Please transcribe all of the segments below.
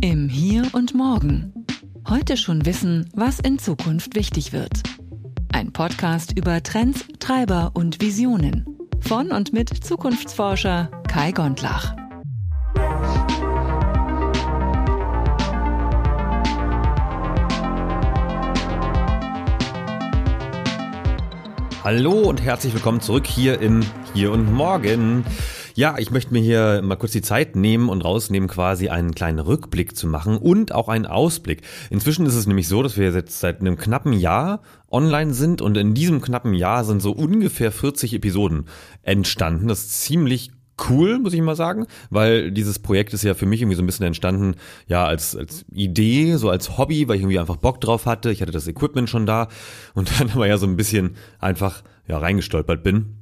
Im Hier und Morgen. Heute schon wissen, was in Zukunft wichtig wird. Ein Podcast über Trends, Treiber und Visionen. Von und mit Zukunftsforscher Kai Gondlach. Hallo und herzlich willkommen zurück hier im Hier und Morgen. Ja, ich möchte mir hier mal kurz die Zeit nehmen und rausnehmen, quasi einen kleinen Rückblick zu machen und auch einen Ausblick. Inzwischen ist es nämlich so, dass wir jetzt seit einem knappen Jahr online sind und in diesem knappen Jahr sind so ungefähr 40 Episoden entstanden. Das ist ziemlich cool, muss ich mal sagen, weil dieses Projekt ist ja für mich irgendwie so ein bisschen entstanden, ja, als, als Idee, so als Hobby, weil ich irgendwie einfach Bock drauf hatte. Ich hatte das Equipment schon da und dann aber ja so ein bisschen einfach, ja, reingestolpert bin.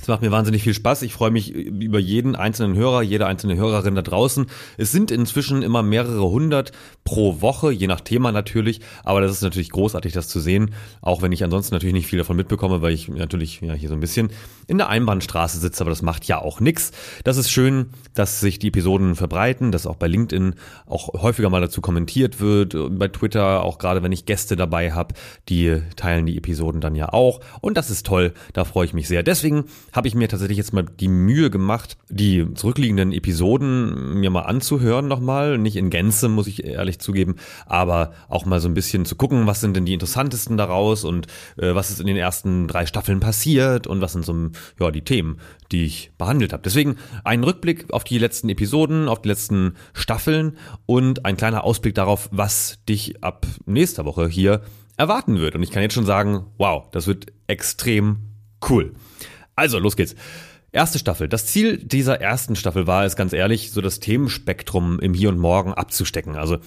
Es macht mir wahnsinnig viel Spaß. Ich freue mich über jeden einzelnen Hörer, jede einzelne Hörerin da draußen. Es sind inzwischen immer mehrere hundert pro Woche, je nach Thema natürlich. Aber das ist natürlich großartig, das zu sehen. Auch wenn ich ansonsten natürlich nicht viel davon mitbekomme, weil ich natürlich ja, hier so ein bisschen in der Einbahnstraße sitze. Aber das macht ja auch nichts. Das ist schön, dass sich die Episoden verbreiten, dass auch bei LinkedIn auch häufiger mal dazu kommentiert wird. Bei Twitter, auch gerade wenn ich Gäste dabei habe, die teilen die Episoden dann ja auch. Und das ist toll. Da freue ich mich sehr. Deswegen habe ich mir tatsächlich jetzt mal die Mühe gemacht, die zurückliegenden Episoden mir mal anzuhören nochmal. Nicht in Gänze, muss ich ehrlich zugeben, aber auch mal so ein bisschen zu gucken, was sind denn die interessantesten daraus und äh, was ist in den ersten drei Staffeln passiert und was sind so ja, die Themen, die ich behandelt habe. Deswegen ein Rückblick auf die letzten Episoden, auf die letzten Staffeln und ein kleiner Ausblick darauf, was dich ab nächster Woche hier erwarten wird. Und ich kann jetzt schon sagen, wow, das wird extrem cool. Also, los geht's. Erste Staffel. Das Ziel dieser ersten Staffel war es ganz ehrlich, so das Themenspektrum im Hier und Morgen abzustecken. Also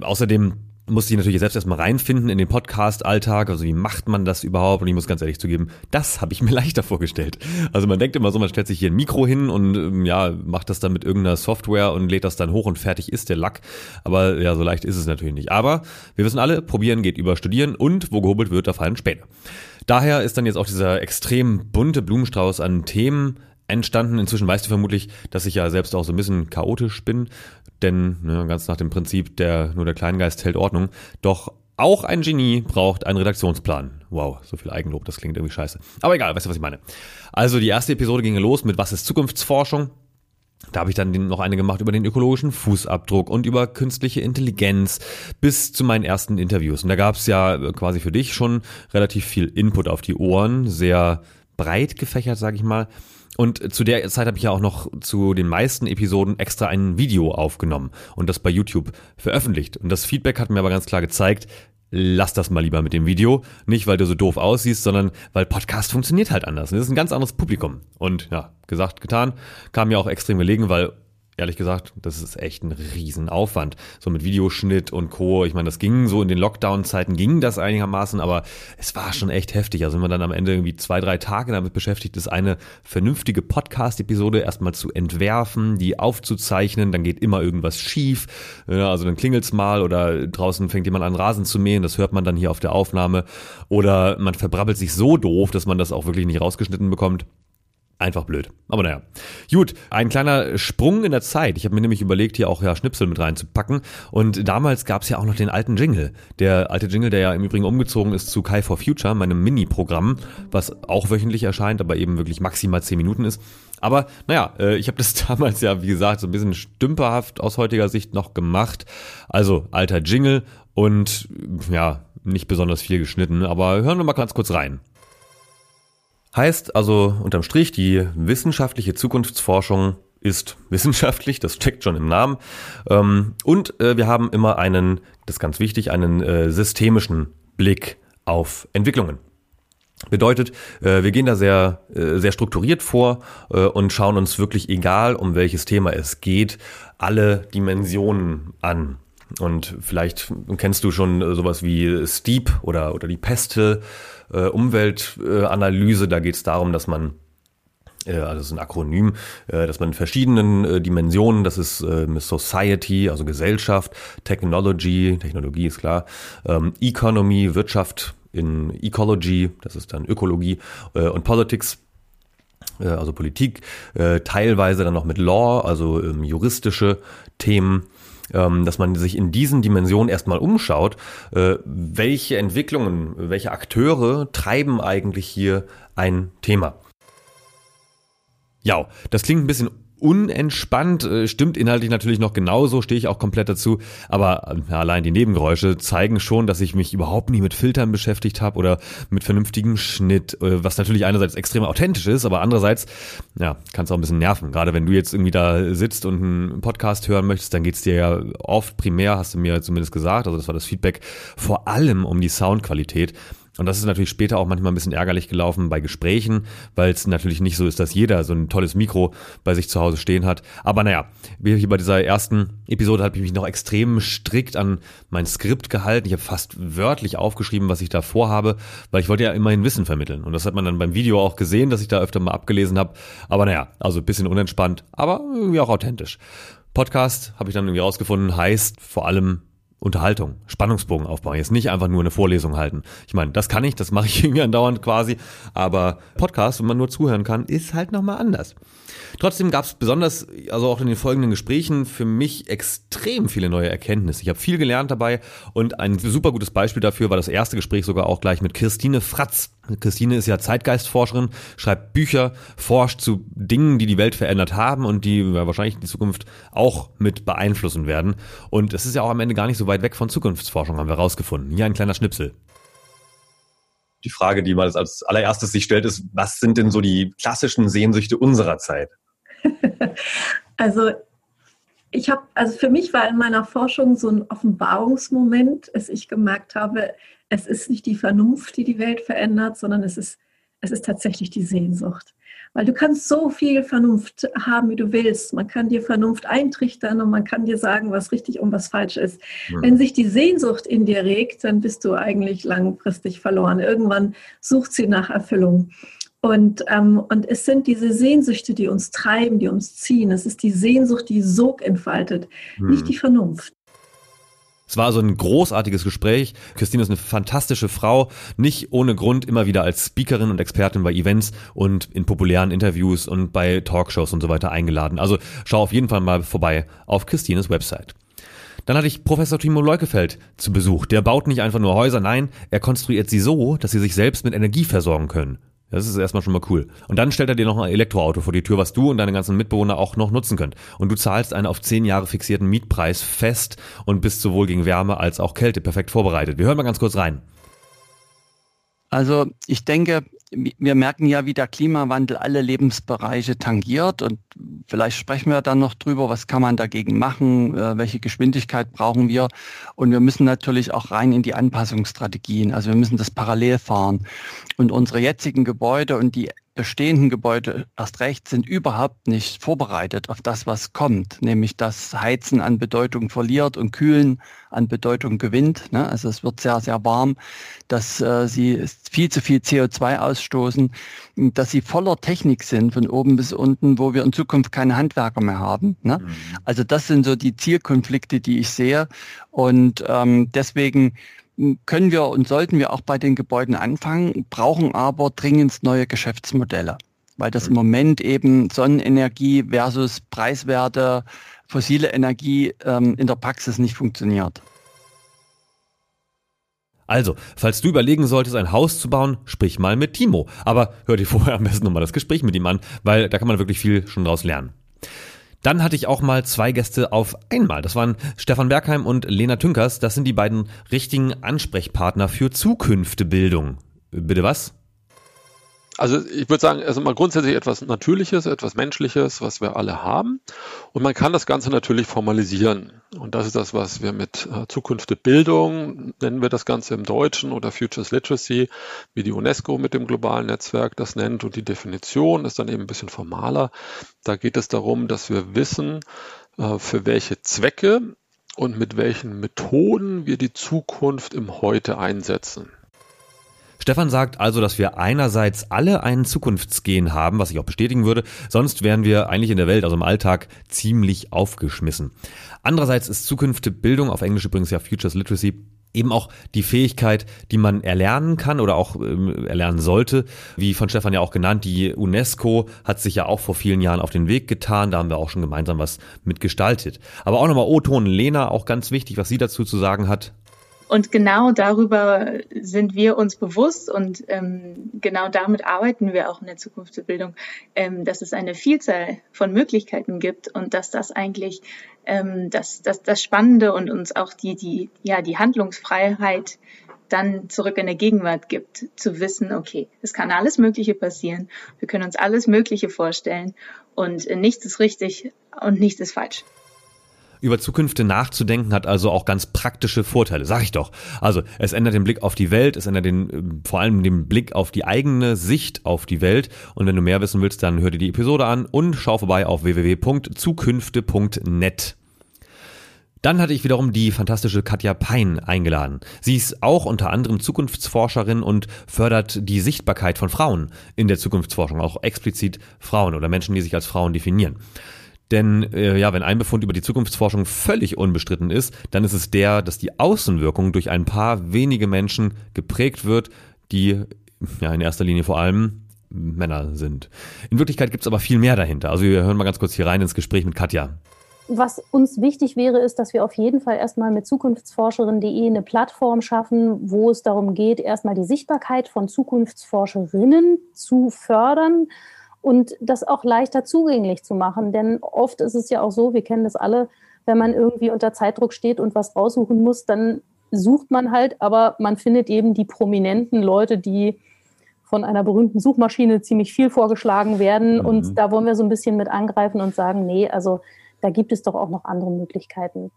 außerdem musste ich natürlich selbst erstmal reinfinden in den Podcast-Alltag. Also wie macht man das überhaupt? Und ich muss ganz ehrlich zugeben, das habe ich mir leichter vorgestellt. Also man denkt immer so, man stellt sich hier ein Mikro hin und ähm, ja, macht das dann mit irgendeiner Software und lädt das dann hoch und fertig ist der Lack. Aber ja, so leicht ist es natürlich nicht. Aber wir wissen alle, probieren geht über studieren und wo gehobelt wird, da fallen Späne. Daher ist dann jetzt auch dieser extrem bunte Blumenstrauß an Themen entstanden. Inzwischen weißt du vermutlich, dass ich ja selbst auch so ein bisschen chaotisch bin, denn ne, ganz nach dem Prinzip, der nur der Kleingeist hält Ordnung. Doch auch ein Genie braucht einen Redaktionsplan. Wow, so viel Eigenlob, das klingt irgendwie scheiße. Aber egal, weißt du, was ich meine. Also die erste Episode ging los mit Was ist Zukunftsforschung? Da habe ich dann noch eine gemacht über den ökologischen Fußabdruck und über künstliche Intelligenz bis zu meinen ersten Interviews. Und da gab es ja quasi für dich schon relativ viel Input auf die Ohren, sehr breit gefächert, sage ich mal. Und zu der Zeit habe ich ja auch noch zu den meisten Episoden extra ein Video aufgenommen und das bei YouTube veröffentlicht. Und das Feedback hat mir aber ganz klar gezeigt, lass das mal lieber mit dem Video. Nicht, weil du so doof aussiehst, sondern weil Podcast funktioniert halt anders. Das ist ein ganz anderes Publikum. Und ja, gesagt, getan, kam mir auch extrem gelegen, weil ehrlich gesagt, das ist echt ein Riesenaufwand. So mit Videoschnitt und Co. Ich meine, das ging so in den Lockdown-Zeiten ging das einigermaßen, aber es war schon echt heftig. Also wenn man dann am Ende irgendwie zwei, drei Tage damit beschäftigt ist, eine vernünftige Podcast-Episode erstmal zu entwerfen, die aufzuzeichnen, dann geht immer irgendwas schief. Also dann klingelt's mal oder draußen fängt jemand an Rasen zu mähen, das hört man dann hier auf der Aufnahme. Oder man verbrabbelt sich so doof, dass man das auch wirklich nicht rausgeschnitten bekommt. Einfach blöd. Aber naja. Gut, ein kleiner Sprung in der Zeit. Ich habe mir nämlich überlegt, hier auch ja Schnipsel mit reinzupacken. Und damals gab es ja auch noch den alten Jingle. Der alte Jingle, der ja im Übrigen umgezogen ist zu Kai for Future, meinem Mini-Programm, was auch wöchentlich erscheint, aber eben wirklich maximal 10 Minuten ist. Aber naja, äh, ich habe das damals ja, wie gesagt, so ein bisschen stümperhaft aus heutiger Sicht noch gemacht. Also alter Jingle und ja, nicht besonders viel geschnitten. Aber hören wir mal ganz kurz rein. Heißt also unterm Strich, die wissenschaftliche Zukunftsforschung ist wissenschaftlich, das steckt schon im Namen. Ähm, und äh, wir haben immer einen, das ist ganz wichtig, einen äh, systemischen Blick auf Entwicklungen. Bedeutet, äh, wir gehen da sehr, sehr strukturiert vor und schauen uns wirklich, egal um welches Thema es geht, alle Dimensionen an. Und vielleicht kennst du schon sowas wie Steep oder, oder die Pestel äh, Umweltanalyse. da geht es darum, dass man äh, also das ist ein Akronym, äh, dass man in verschiedenen äh, Dimensionen, das ist Society, also Gesellschaft, Technology, Technologie ist klar, ähm, Economy, Wirtschaft in Ecology, das ist dann Ökologie und Politics, also Politik, teilweise dann noch mit Law, also ähm, juristische Themen ähm, dass man sich in diesen Dimensionen erstmal umschaut, äh, welche Entwicklungen, welche Akteure treiben eigentlich hier ein Thema. Ja, das klingt ein bisschen unentspannt, äh, stimmt inhaltlich natürlich noch genauso, stehe ich auch komplett dazu, aber ja, allein die Nebengeräusche zeigen schon, dass ich mich überhaupt nie mit Filtern beschäftigt habe oder mit vernünftigem Schnitt, äh, was natürlich einerseits extrem authentisch ist, aber andererseits, ja, kann es auch ein bisschen nerven. Gerade wenn du jetzt irgendwie da sitzt und einen Podcast hören möchtest, dann geht's dir ja oft primär, hast du mir zumindest gesagt, also das war das Feedback, vor allem um die Soundqualität. Und das ist natürlich später auch manchmal ein bisschen ärgerlich gelaufen bei Gesprächen, weil es natürlich nicht so ist, dass jeder so ein tolles Mikro bei sich zu Hause stehen hat. Aber naja, wie hier bei dieser ersten Episode habe ich mich noch extrem strikt an mein Skript gehalten. Ich habe fast wörtlich aufgeschrieben, was ich da vorhabe, weil ich wollte ja immerhin Wissen vermitteln. Und das hat man dann beim Video auch gesehen, dass ich da öfter mal abgelesen habe. Aber naja, also ein bisschen unentspannt, aber irgendwie auch authentisch. Podcast, habe ich dann irgendwie rausgefunden, heißt vor allem Unterhaltung, Spannungsbogen aufbauen. Jetzt nicht einfach nur eine Vorlesung halten. Ich meine, das kann ich, das mache ich irgendwie andauernd quasi. Aber Podcast, wenn man nur zuhören kann, ist halt nochmal anders. Trotzdem gab es besonders, also auch in den folgenden Gesprächen, für mich extrem viele neue Erkenntnisse. Ich habe viel gelernt dabei und ein super gutes Beispiel dafür war das erste Gespräch sogar auch gleich mit Christine Fratz. Christine ist ja Zeitgeistforscherin, schreibt Bücher, forscht zu Dingen, die die Welt verändert haben und die wahrscheinlich in Zukunft auch mit beeinflussen werden. Und es ist ja auch am Ende gar nicht so weit weg von Zukunftsforschung, haben wir rausgefunden. Hier ein kleiner Schnipsel die Frage, die man als allererstes sich stellt, ist, was sind denn so die klassischen Sehnsüchte unserer Zeit? also ich habe, also für mich war in meiner Forschung so ein Offenbarungsmoment, als ich gemerkt habe, es ist nicht die Vernunft, die die Welt verändert, sondern es ist, es ist tatsächlich die Sehnsucht. Weil du kannst so viel Vernunft haben, wie du willst. Man kann dir Vernunft eintrichtern und man kann dir sagen, was richtig und was falsch ist. Mhm. Wenn sich die Sehnsucht in dir regt, dann bist du eigentlich langfristig verloren. Irgendwann sucht sie nach Erfüllung. Und, ähm, und es sind diese Sehnsüchte, die uns treiben, die uns ziehen. Es ist die Sehnsucht, die Sog entfaltet, mhm. nicht die Vernunft. Es war so ein großartiges Gespräch. Christine ist eine fantastische Frau, nicht ohne Grund immer wieder als Speakerin und Expertin bei Events und in populären Interviews und bei Talkshows und so weiter eingeladen. Also schau auf jeden Fall mal vorbei auf Christines Website. Dann hatte ich Professor Timo Leukefeld zu Besuch. Der baut nicht einfach nur Häuser, nein, er konstruiert sie so, dass sie sich selbst mit Energie versorgen können. Das ist erstmal schon mal cool. Und dann stellt er dir noch ein Elektroauto vor die Tür, was du und deine ganzen Mitbewohner auch noch nutzen könnt. Und du zahlst einen auf zehn Jahre fixierten Mietpreis fest und bist sowohl gegen Wärme als auch Kälte perfekt vorbereitet. Wir hören mal ganz kurz rein. Also ich denke, wir merken ja, wie der Klimawandel alle Lebensbereiche tangiert und vielleicht sprechen wir dann noch drüber, was kann man dagegen machen, äh, welche Geschwindigkeit brauchen wir und wir müssen natürlich auch rein in die Anpassungsstrategien, also wir müssen das parallel fahren. Und unsere jetzigen Gebäude und die bestehenden Gebäude erst recht sind überhaupt nicht vorbereitet auf das, was kommt, nämlich dass Heizen an Bedeutung verliert und Kühlen an Bedeutung gewinnt. Ne? Also es wird sehr, sehr warm, dass äh, sie viel zu viel CO2 ausstoßen, dass sie voller Technik sind von oben bis unten, wo wir in Zukunft keine Handwerker mehr haben. Ne? Mhm. Also das sind so die Zielkonflikte, die ich sehe. Und ähm, deswegen können wir und sollten wir auch bei den Gebäuden anfangen, brauchen aber dringend neue Geschäftsmodelle, weil das im Moment eben Sonnenenergie versus preiswerte fossile Energie ähm, in der Praxis nicht funktioniert. Also, falls du überlegen solltest, ein Haus zu bauen, sprich mal mit Timo. Aber hör dir vorher am besten nochmal das Gespräch mit ihm an, weil da kann man wirklich viel schon draus lernen. Dann hatte ich auch mal zwei Gäste auf einmal. Das waren Stefan Bergheim und Lena Tünkers. Das sind die beiden richtigen Ansprechpartner für Zukünftebildung. Bitte was? Also ich würde sagen, also mal grundsätzlich etwas Natürliches, etwas Menschliches, was wir alle haben. Und man kann das Ganze natürlich formalisieren. Und das ist das, was wir mit äh, Zukunft der Bildung, nennen wir das Ganze im Deutschen oder Futures Literacy, wie die UNESCO mit dem globalen Netzwerk das nennt. Und die Definition ist dann eben ein bisschen formaler. Da geht es darum, dass wir wissen, äh, für welche Zwecke und mit welchen Methoden wir die Zukunft im Heute einsetzen. Stefan sagt also, dass wir einerseits alle einen Zukunftsgehen haben, was ich auch bestätigen würde, sonst wären wir eigentlich in der Welt, also im Alltag, ziemlich aufgeschmissen. Andererseits ist Zukunftebildung, auf Englisch übrigens ja Futures Literacy, eben auch die Fähigkeit, die man erlernen kann oder auch ähm, erlernen sollte. Wie von Stefan ja auch genannt, die UNESCO hat sich ja auch vor vielen Jahren auf den Weg getan. Da haben wir auch schon gemeinsam was mitgestaltet. Aber auch nochmal O-Ton Lena, auch ganz wichtig, was sie dazu zu sagen hat. Und genau darüber sind wir uns bewusst und ähm, genau damit arbeiten wir auch in der Zukunftsbildung, ähm, dass es eine Vielzahl von Möglichkeiten gibt und dass das eigentlich ähm, das, das, das Spannende und uns auch die, die, ja, die Handlungsfreiheit dann zurück in der Gegenwart gibt, zu wissen, okay, es kann alles Mögliche passieren, wir können uns alles Mögliche vorstellen und nichts ist richtig und nichts ist falsch. Über Zukünfte nachzudenken hat also auch ganz praktische Vorteile, sag ich doch. Also es ändert den Blick auf die Welt, es ändert den, äh, vor allem den Blick auf die eigene Sicht auf die Welt. Und wenn du mehr wissen willst, dann hör dir die Episode an und schau vorbei auf www.zukünfte.net. Dann hatte ich wiederum die fantastische Katja Pein eingeladen. Sie ist auch unter anderem Zukunftsforscherin und fördert die Sichtbarkeit von Frauen in der Zukunftsforschung, auch explizit Frauen oder Menschen, die sich als Frauen definieren. Denn äh, ja, wenn ein Befund über die Zukunftsforschung völlig unbestritten ist, dann ist es der, dass die Außenwirkung durch ein paar wenige Menschen geprägt wird, die ja in erster Linie vor allem Männer sind. In Wirklichkeit gibt es aber viel mehr dahinter. Also wir hören mal ganz kurz hier rein ins Gespräch mit Katja. Was uns wichtig wäre, ist, dass wir auf jeden Fall erstmal mit zukunftsforscherin.de eine Plattform schaffen, wo es darum geht, erstmal die Sichtbarkeit von Zukunftsforscherinnen zu fördern und das auch leichter zugänglich zu machen. Denn oft ist es ja auch so, wir kennen das alle, wenn man irgendwie unter Zeitdruck steht und was raussuchen muss, dann sucht man halt, aber man findet eben die prominenten Leute, die von einer berühmten Suchmaschine ziemlich viel vorgeschlagen werden. Mhm. Und da wollen wir so ein bisschen mit angreifen und sagen, nee, also da gibt es doch auch noch andere Möglichkeiten.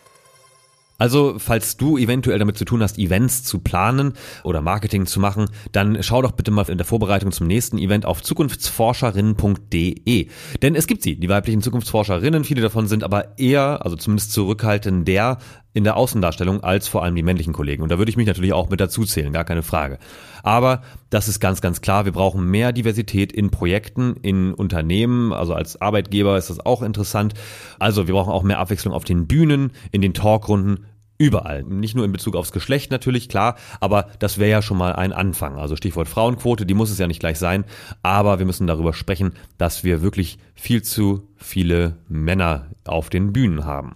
Also, falls du eventuell damit zu tun hast, Events zu planen oder Marketing zu machen, dann schau doch bitte mal in der Vorbereitung zum nächsten Event auf zukunftsforscherinnen.de. Denn es gibt sie, die weiblichen Zukunftsforscherinnen, viele davon sind aber eher, also zumindest zurückhaltender in der Außendarstellung als vor allem die männlichen Kollegen. Und da würde ich mich natürlich auch mit dazu zählen, gar keine Frage. Aber das ist ganz, ganz klar, wir brauchen mehr Diversität in Projekten, in Unternehmen, also als Arbeitgeber ist das auch interessant. Also wir brauchen auch mehr Abwechslung auf den Bühnen, in den Talkrunden, Überall. Nicht nur in Bezug aufs Geschlecht natürlich, klar, aber das wäre ja schon mal ein Anfang. Also Stichwort Frauenquote, die muss es ja nicht gleich sein, aber wir müssen darüber sprechen, dass wir wirklich viel zu viele Männer auf den Bühnen haben.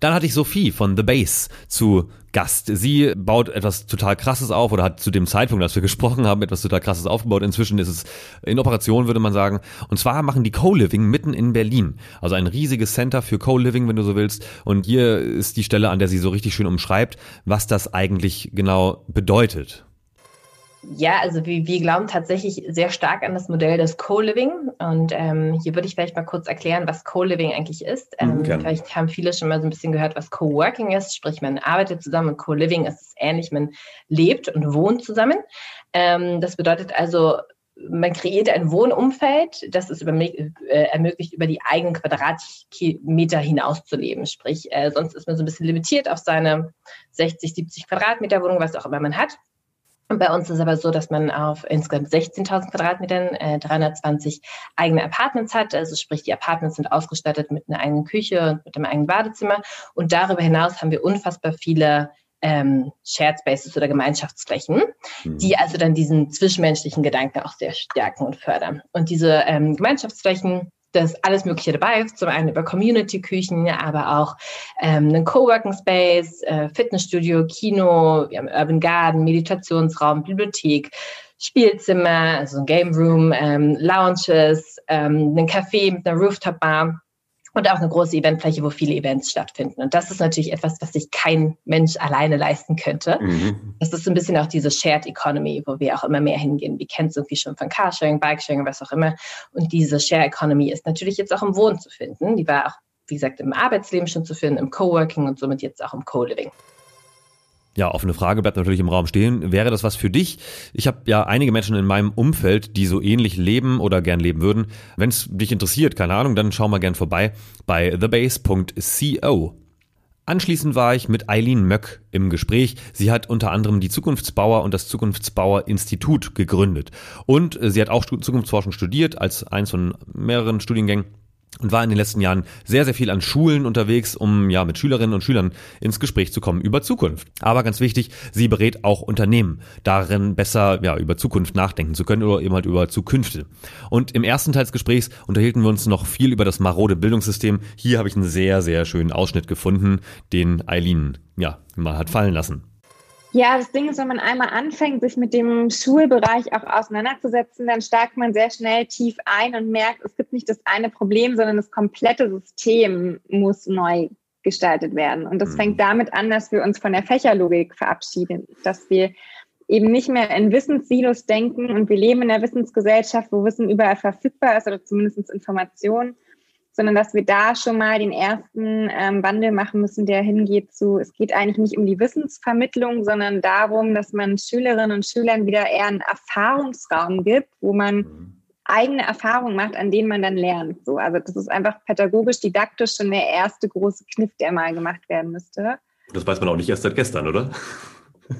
Dann hatte ich Sophie von The Base zu Gast. Sie baut etwas total Krasses auf oder hat zu dem Zeitpunkt, als wir gesprochen haben, etwas total Krasses aufgebaut. Inzwischen ist es in Operation, würde man sagen. Und zwar machen die Co-Living mitten in Berlin. Also ein riesiges Center für Co-Living, wenn du so willst. Und hier ist die Stelle, an der sie so richtig schön umschreibt, was das eigentlich genau bedeutet. Ja, also wir, wir glauben tatsächlich sehr stark an das Modell des Co-Living. Und ähm, hier würde ich vielleicht mal kurz erklären, was Co-Living eigentlich ist. Ähm, okay. Vielleicht haben viele schon mal so ein bisschen gehört, was Co-Working ist. Sprich, man arbeitet zusammen und Co-Living ist es ähnlich, man lebt und wohnt zusammen. Ähm, das bedeutet also, man kreiert ein Wohnumfeld, das es äh, ermöglicht, über die eigenen Quadratmeter hinaus zu leben. Sprich, äh, sonst ist man so ein bisschen limitiert auf seine 60, 70 Quadratmeter Wohnung, was auch immer man hat. Bei uns ist es aber so, dass man auf insgesamt 16.000 Quadratmetern äh, 320 eigene Apartments hat. Also sprich, die Apartments sind ausgestattet mit einer eigenen Küche und mit einem eigenen Badezimmer. Und darüber hinaus haben wir unfassbar viele ähm, Shared Spaces oder Gemeinschaftsflächen, mhm. die also dann diesen zwischenmenschlichen Gedanken auch sehr stärken und fördern. Und diese ähm, Gemeinschaftsflächen da ist alles Mögliche dabei. Zum einen über Community-Küchen, aber auch ähm, einen Coworking Space, äh, Fitnessstudio, Kino, wir haben Urban Garden, Meditationsraum, Bibliothek, Spielzimmer, also ein Game Room, ähm, Lounges, ähm, einen Café mit einer Rooftop-Bar und auch eine große Eventfläche, wo viele Events stattfinden. Und das ist natürlich etwas, was sich kein Mensch alleine leisten könnte. Mhm. Das ist so ein bisschen auch diese Shared Economy, wo wir auch immer mehr hingehen. Wir kennen es irgendwie schon von Carsharing, Bikesharing, was auch immer. Und diese Share Economy ist natürlich jetzt auch im Wohnen zu finden. Die war auch, wie gesagt, im Arbeitsleben schon zu finden, im Coworking und somit jetzt auch im Co-Living. Ja, offene Frage bleibt natürlich im Raum stehen. Wäre das was für dich? Ich habe ja einige Menschen in meinem Umfeld, die so ähnlich leben oder gern leben würden. Wenn es dich interessiert, keine Ahnung, dann schau mal gern vorbei bei thebase.co. Anschließend war ich mit Eileen Möck im Gespräch. Sie hat unter anderem die Zukunftsbauer und das Zukunftsbauer Institut gegründet. Und sie hat auch Zukunftsforschung studiert als eins von mehreren Studiengängen und war in den letzten Jahren sehr, sehr viel an Schulen unterwegs, um ja mit Schülerinnen und Schülern ins Gespräch zu kommen über Zukunft. Aber ganz wichtig, sie berät auch Unternehmen, darin besser ja über Zukunft nachdenken zu können oder eben halt über Zukünfte. Und im ersten Teil des Gesprächs unterhielten wir uns noch viel über das marode Bildungssystem. Hier habe ich einen sehr, sehr schönen Ausschnitt gefunden, den Eileen ja mal hat fallen lassen. Ja, das Ding ist, wenn man einmal anfängt, sich mit dem Schulbereich auch auseinanderzusetzen, dann steigt man sehr schnell tief ein und merkt, es gibt nicht das eine Problem, sondern das komplette System muss neu gestaltet werden. Und das mhm. fängt damit an, dass wir uns von der Fächerlogik verabschieden, dass wir eben nicht mehr in Wissenssilos denken und wir leben in einer Wissensgesellschaft, wo Wissen überall verfügbar ist oder zumindest Informationen sondern dass wir da schon mal den ersten ähm, Wandel machen müssen, der hingeht zu, es geht eigentlich nicht um die Wissensvermittlung, sondern darum, dass man Schülerinnen und Schülern wieder eher einen Erfahrungsraum gibt, wo man mhm. eigene Erfahrungen macht, an denen man dann lernt. So, also das ist einfach pädagogisch, didaktisch schon der erste große Kniff, der mal gemacht werden müsste. Das weiß man auch nicht erst seit gestern, oder?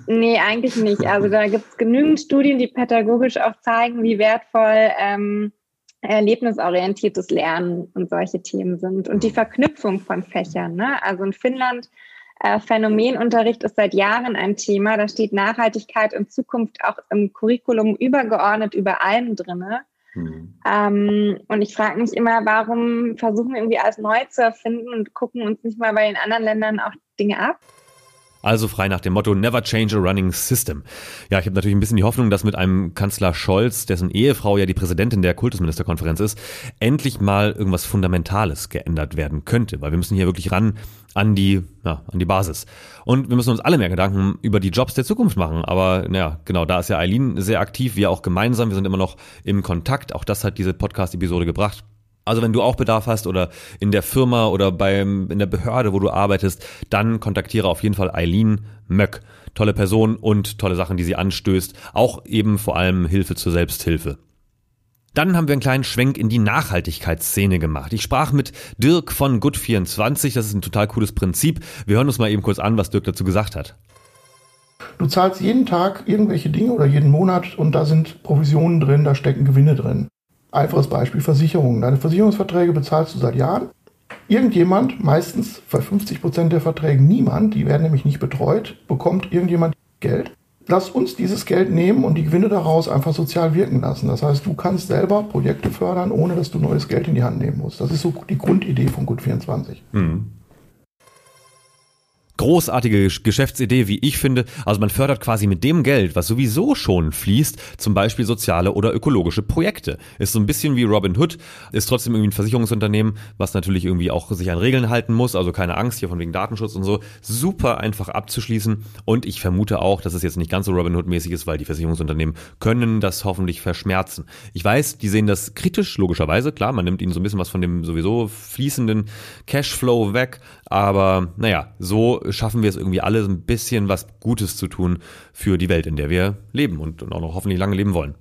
Nee, eigentlich nicht. Also da gibt es genügend Studien, die pädagogisch auch zeigen, wie wertvoll ähm, erlebnisorientiertes Lernen und solche Themen sind und die Verknüpfung von Fächern. Ne? Also in Finnland äh, Phänomenunterricht ist seit Jahren ein Thema. Da steht Nachhaltigkeit und Zukunft auch im Curriculum übergeordnet über allem drinne. Mhm. Ähm, und ich frage mich immer, warum versuchen wir irgendwie alles neu zu erfinden und gucken uns nicht mal bei den anderen Ländern auch Dinge ab? Also frei nach dem Motto Never change a running system. Ja, ich habe natürlich ein bisschen die Hoffnung, dass mit einem Kanzler Scholz, dessen Ehefrau ja die Präsidentin der Kultusministerkonferenz ist, endlich mal irgendwas Fundamentales geändert werden könnte, weil wir müssen hier wirklich ran an die, ja, an die Basis. Und wir müssen uns alle mehr Gedanken über die Jobs der Zukunft machen. Aber naja, genau, da ist ja Eileen sehr aktiv, wir auch gemeinsam, wir sind immer noch im Kontakt. Auch das hat diese Podcast-Episode gebracht. Also wenn du auch Bedarf hast oder in der Firma oder beim, in der Behörde, wo du arbeitest, dann kontaktiere auf jeden Fall Eileen Möck. Tolle Person und tolle Sachen, die sie anstößt. Auch eben vor allem Hilfe zur Selbsthilfe. Dann haben wir einen kleinen Schwenk in die Nachhaltigkeitsszene gemacht. Ich sprach mit Dirk von Good24. Das ist ein total cooles Prinzip. Wir hören uns mal eben kurz an, was Dirk dazu gesagt hat. Du zahlst jeden Tag irgendwelche Dinge oder jeden Monat und da sind Provisionen drin, da stecken Gewinne drin. Einfaches Beispiel Versicherungen. Deine Versicherungsverträge bezahlst du seit Jahren. Irgendjemand, meistens bei 50 Prozent der Verträge niemand, die werden nämlich nicht betreut, bekommt irgendjemand Geld. Lass uns dieses Geld nehmen und die Gewinne daraus einfach sozial wirken lassen. Das heißt, du kannst selber Projekte fördern, ohne dass du neues Geld in die Hand nehmen musst. Das ist so die Grundidee von Gut24. Mhm großartige Geschäftsidee, wie ich finde. Also man fördert quasi mit dem Geld, was sowieso schon fließt, zum Beispiel soziale oder ökologische Projekte. Ist so ein bisschen wie Robin Hood, ist trotzdem irgendwie ein Versicherungsunternehmen, was natürlich irgendwie auch sich an Regeln halten muss, also keine Angst hier von wegen Datenschutz und so. Super einfach abzuschließen und ich vermute auch, dass es jetzt nicht ganz so Robin Hood-mäßig ist, weil die Versicherungsunternehmen können das hoffentlich verschmerzen. Ich weiß, die sehen das kritisch, logischerweise, klar, man nimmt ihnen so ein bisschen was von dem sowieso fließenden Cashflow weg, aber naja, so schaffen wir es irgendwie alle ein bisschen was Gutes zu tun für die Welt, in der wir leben und auch noch hoffentlich lange leben wollen.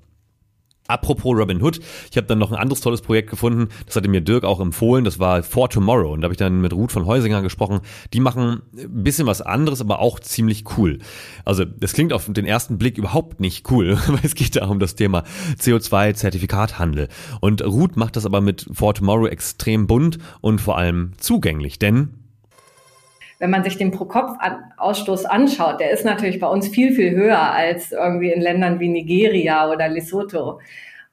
Apropos Robin Hood, ich habe dann noch ein anderes tolles Projekt gefunden, das hatte mir Dirk auch empfohlen, das war For Tomorrow und da habe ich dann mit Ruth von Heusinger gesprochen. Die machen ein bisschen was anderes, aber auch ziemlich cool. Also das klingt auf den ersten Blick überhaupt nicht cool, weil es geht da um das Thema CO2-Zertifikathandel. Und Ruth macht das aber mit For Tomorrow extrem bunt und vor allem zugänglich, denn wenn man sich den Pro-Kopf-Ausstoß anschaut, der ist natürlich bei uns viel, viel höher als irgendwie in Ländern wie Nigeria oder Lesotho.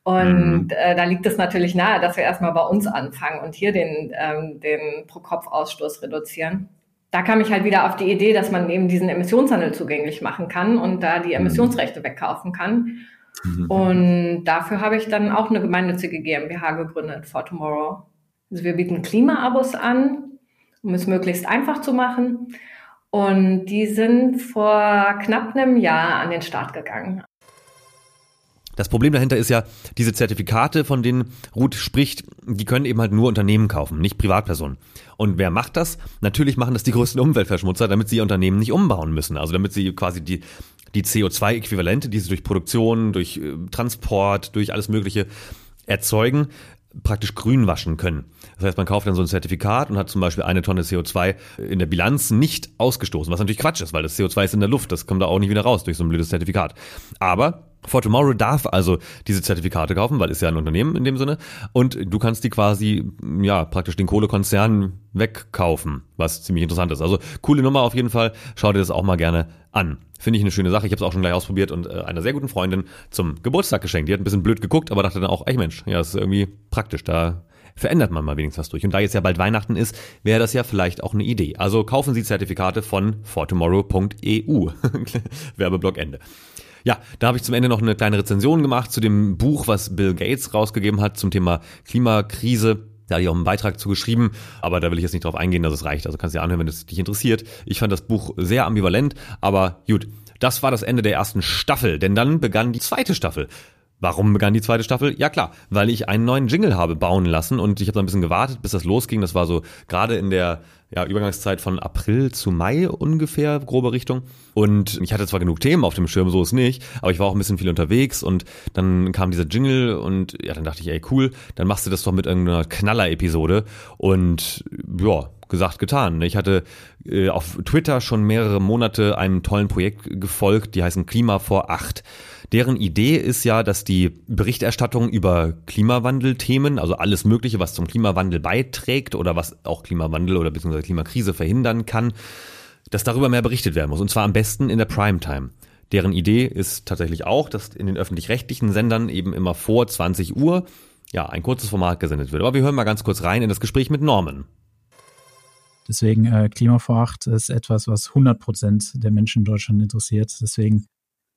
Und mhm. äh, da liegt es natürlich nahe, dass wir erstmal bei uns anfangen und hier den, ähm, den Pro-Kopf-Ausstoß reduzieren. Da kam ich halt wieder auf die Idee, dass man eben diesen Emissionshandel zugänglich machen kann und da die mhm. Emissionsrechte wegkaufen kann. Mhm. Und dafür habe ich dann auch eine gemeinnützige GmbH gegründet, For Tomorrow. Also wir bieten Klimaabos an, um es möglichst einfach zu machen. Und die sind vor knapp einem Jahr an den Start gegangen. Das Problem dahinter ist ja, diese Zertifikate, von denen Ruth spricht, die können eben halt nur Unternehmen kaufen, nicht Privatpersonen. Und wer macht das? Natürlich machen das die größten Umweltverschmutzer, damit sie ihr Unternehmen nicht umbauen müssen. Also damit sie quasi die, die CO2-Äquivalente, die sie durch Produktion, durch äh, Transport, durch alles Mögliche erzeugen, praktisch grün waschen können. Das heißt, man kauft dann so ein Zertifikat und hat zum Beispiel eine Tonne CO2 in der Bilanz nicht ausgestoßen, was natürlich Quatsch ist, weil das CO2 ist in der Luft, das kommt da auch nicht wieder raus durch so ein blödes Zertifikat. Aber For Tomorrow darf also diese Zertifikate kaufen, weil ist ja ein Unternehmen in dem Sinne. Und du kannst die quasi, ja, praktisch den Kohlekonzern wegkaufen, was ziemlich interessant ist. Also coole Nummer auf jeden Fall. Schau dir das auch mal gerne an. Finde ich eine schöne Sache. Ich habe es auch schon gleich ausprobiert und äh, einer sehr guten Freundin zum Geburtstag geschenkt. Die hat ein bisschen blöd geguckt, aber dachte dann auch, ey Mensch, ja, das ist irgendwie praktisch. Da verändert man mal wenigstens was durch. Und da jetzt ja bald Weihnachten ist, wäre das ja vielleicht auch eine Idee. Also kaufen Sie Zertifikate von fortomorrow.eu. Werbeblock Ende. Ja, da habe ich zum Ende noch eine kleine Rezension gemacht zu dem Buch, was Bill Gates rausgegeben hat zum Thema Klimakrise. Da hatte ich auch einen Beitrag zu geschrieben, aber da will ich jetzt nicht drauf eingehen, dass es reicht. Also kannst du dir anhören, wenn es dich interessiert. Ich fand das Buch sehr ambivalent, aber gut. Das war das Ende der ersten Staffel, denn dann begann die zweite Staffel. Warum begann die zweite Staffel? Ja klar, weil ich einen neuen Jingle habe bauen lassen und ich habe ein bisschen gewartet, bis das losging. Das war so gerade in der ja, Übergangszeit von April zu Mai ungefähr, grobe Richtung. Und ich hatte zwar genug Themen auf dem Schirm, so ist nicht, aber ich war auch ein bisschen viel unterwegs und dann kam dieser Jingle und ja, dann dachte ich, ey cool, dann machst du das doch mit irgendeiner Knaller-Episode und ja, gesagt, getan. Ich hatte äh, auf Twitter schon mehrere Monate einem tollen Projekt gefolgt, die heißen Klima vor acht. Deren Idee ist ja, dass die Berichterstattung über Klimawandelthemen, also alles Mögliche, was zum Klimawandel beiträgt oder was auch Klimawandel oder beziehungsweise Klimakrise verhindern kann, dass darüber mehr berichtet werden muss. Und zwar am besten in der Primetime. Deren Idee ist tatsächlich auch, dass in den öffentlich-rechtlichen Sendern eben immer vor 20 Uhr ja, ein kurzes Format gesendet wird. Aber wir hören mal ganz kurz rein in das Gespräch mit Norman. Deswegen äh, Klima vor acht ist etwas, was 100 Prozent der Menschen in Deutschland interessiert. Deswegen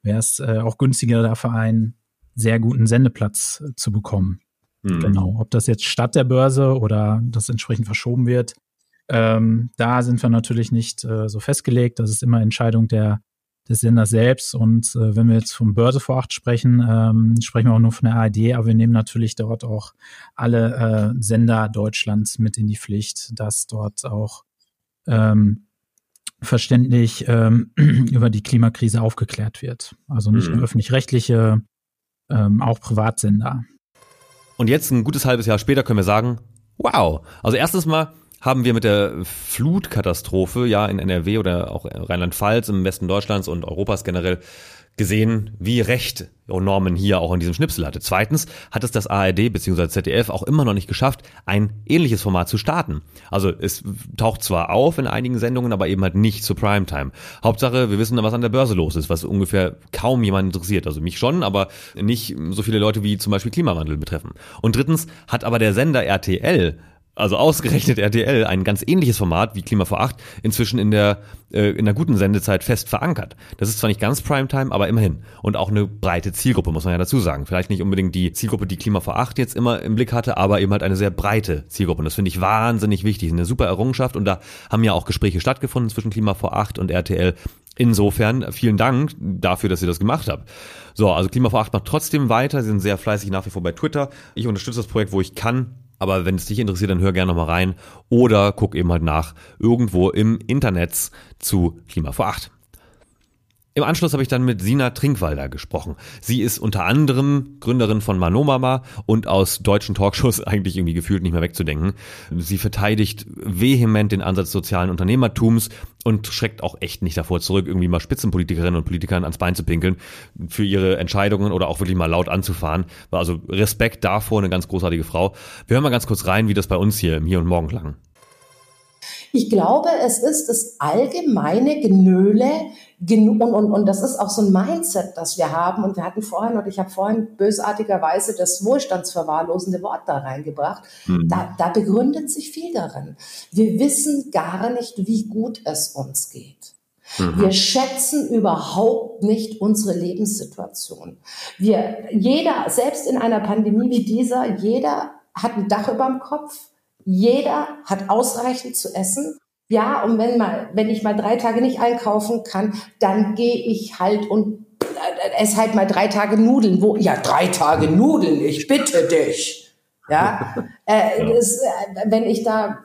wäre es äh, auch günstiger, dafür einen sehr guten Sendeplatz äh, zu bekommen. Mhm. Genau. Ob das jetzt statt der Börse oder das entsprechend verschoben wird, ähm, da sind wir natürlich nicht äh, so festgelegt. Das ist immer Entscheidung der, des Senders selbst. Und äh, wenn wir jetzt vom Börse vor acht sprechen, ähm, sprechen wir auch nur von der ARD, aber wir nehmen natürlich dort auch alle äh, Sender Deutschlands mit in die Pflicht, dass dort auch ähm, verständlich ähm, über die Klimakrise aufgeklärt wird. Also nicht mhm. nur öffentlich-rechtliche, ähm, auch Privatsender. Und jetzt ein gutes halbes Jahr später können wir sagen, wow. Also erstens mal haben wir mit der Flutkatastrophe ja in NRW oder auch Rheinland-Pfalz im Westen Deutschlands und Europas generell gesehen, wie recht Norman hier auch in diesem Schnipsel hatte. Zweitens hat es das ARD bzw. ZDF auch immer noch nicht geschafft, ein ähnliches Format zu starten. Also es taucht zwar auf in einigen Sendungen, aber eben halt nicht zur Primetime. Hauptsache, wir wissen, was an der Börse los ist, was ungefähr kaum jemand interessiert. Also mich schon, aber nicht so viele Leute wie zum Beispiel Klimawandel betreffen. Und drittens hat aber der Sender RTL also ausgerechnet RTL, ein ganz ähnliches Format wie Klima vor acht, inzwischen in der, äh, in der guten Sendezeit fest verankert. Das ist zwar nicht ganz Primetime, aber immerhin. Und auch eine breite Zielgruppe, muss man ja dazu sagen. Vielleicht nicht unbedingt die Zielgruppe, die Klima vor acht jetzt immer im Blick hatte, aber eben halt eine sehr breite Zielgruppe. Und das finde ich wahnsinnig wichtig. Eine super Errungenschaft. Und da haben ja auch Gespräche stattgefunden zwischen Klima vor acht und RTL. Insofern vielen Dank dafür, dass ihr das gemacht habt. So, also Klima vor acht macht trotzdem weiter. Sie sind sehr fleißig nach wie vor bei Twitter. Ich unterstütze das Projekt, wo ich kann. Aber wenn es dich interessiert, dann hör gerne nochmal rein oder guck eben halt nach irgendwo im Internet zu Klima vor acht. Im Anschluss habe ich dann mit Sina Trinkwalder gesprochen. Sie ist unter anderem Gründerin von Manomama und aus deutschen Talkshows eigentlich irgendwie gefühlt nicht mehr wegzudenken. Sie verteidigt vehement den Ansatz sozialen Unternehmertums und schreckt auch echt nicht davor zurück, irgendwie mal Spitzenpolitikerinnen und Politikern ans Bein zu pinkeln für ihre Entscheidungen oder auch wirklich mal laut anzufahren. Also Respekt davor, eine ganz großartige Frau. Wir hören mal ganz kurz rein, wie das bei uns hier im Hier und Morgen klang. Ich glaube, es ist das allgemeine Genöle und, und, und das ist auch so ein Mindset, das wir haben. Und wir hatten vorhin, und ich habe vorhin bösartigerweise das wohlstandsverwahrlosende Wort da reingebracht. Mhm. Da, da begründet sich viel darin. Wir wissen gar nicht, wie gut es uns geht. Mhm. Wir schätzen überhaupt nicht unsere Lebenssituation. Wir, jeder, selbst in einer Pandemie wie dieser, jeder hat ein Dach über dem Kopf. Jeder hat ausreichend zu essen. Ja, und wenn mal, wenn ich mal drei Tage nicht einkaufen kann, dann gehe ich halt und äh, esse halt mal drei Tage Nudeln. Wo, ja, drei Tage Nudeln, ich bitte dich. Ja, äh, das, äh, wenn ich da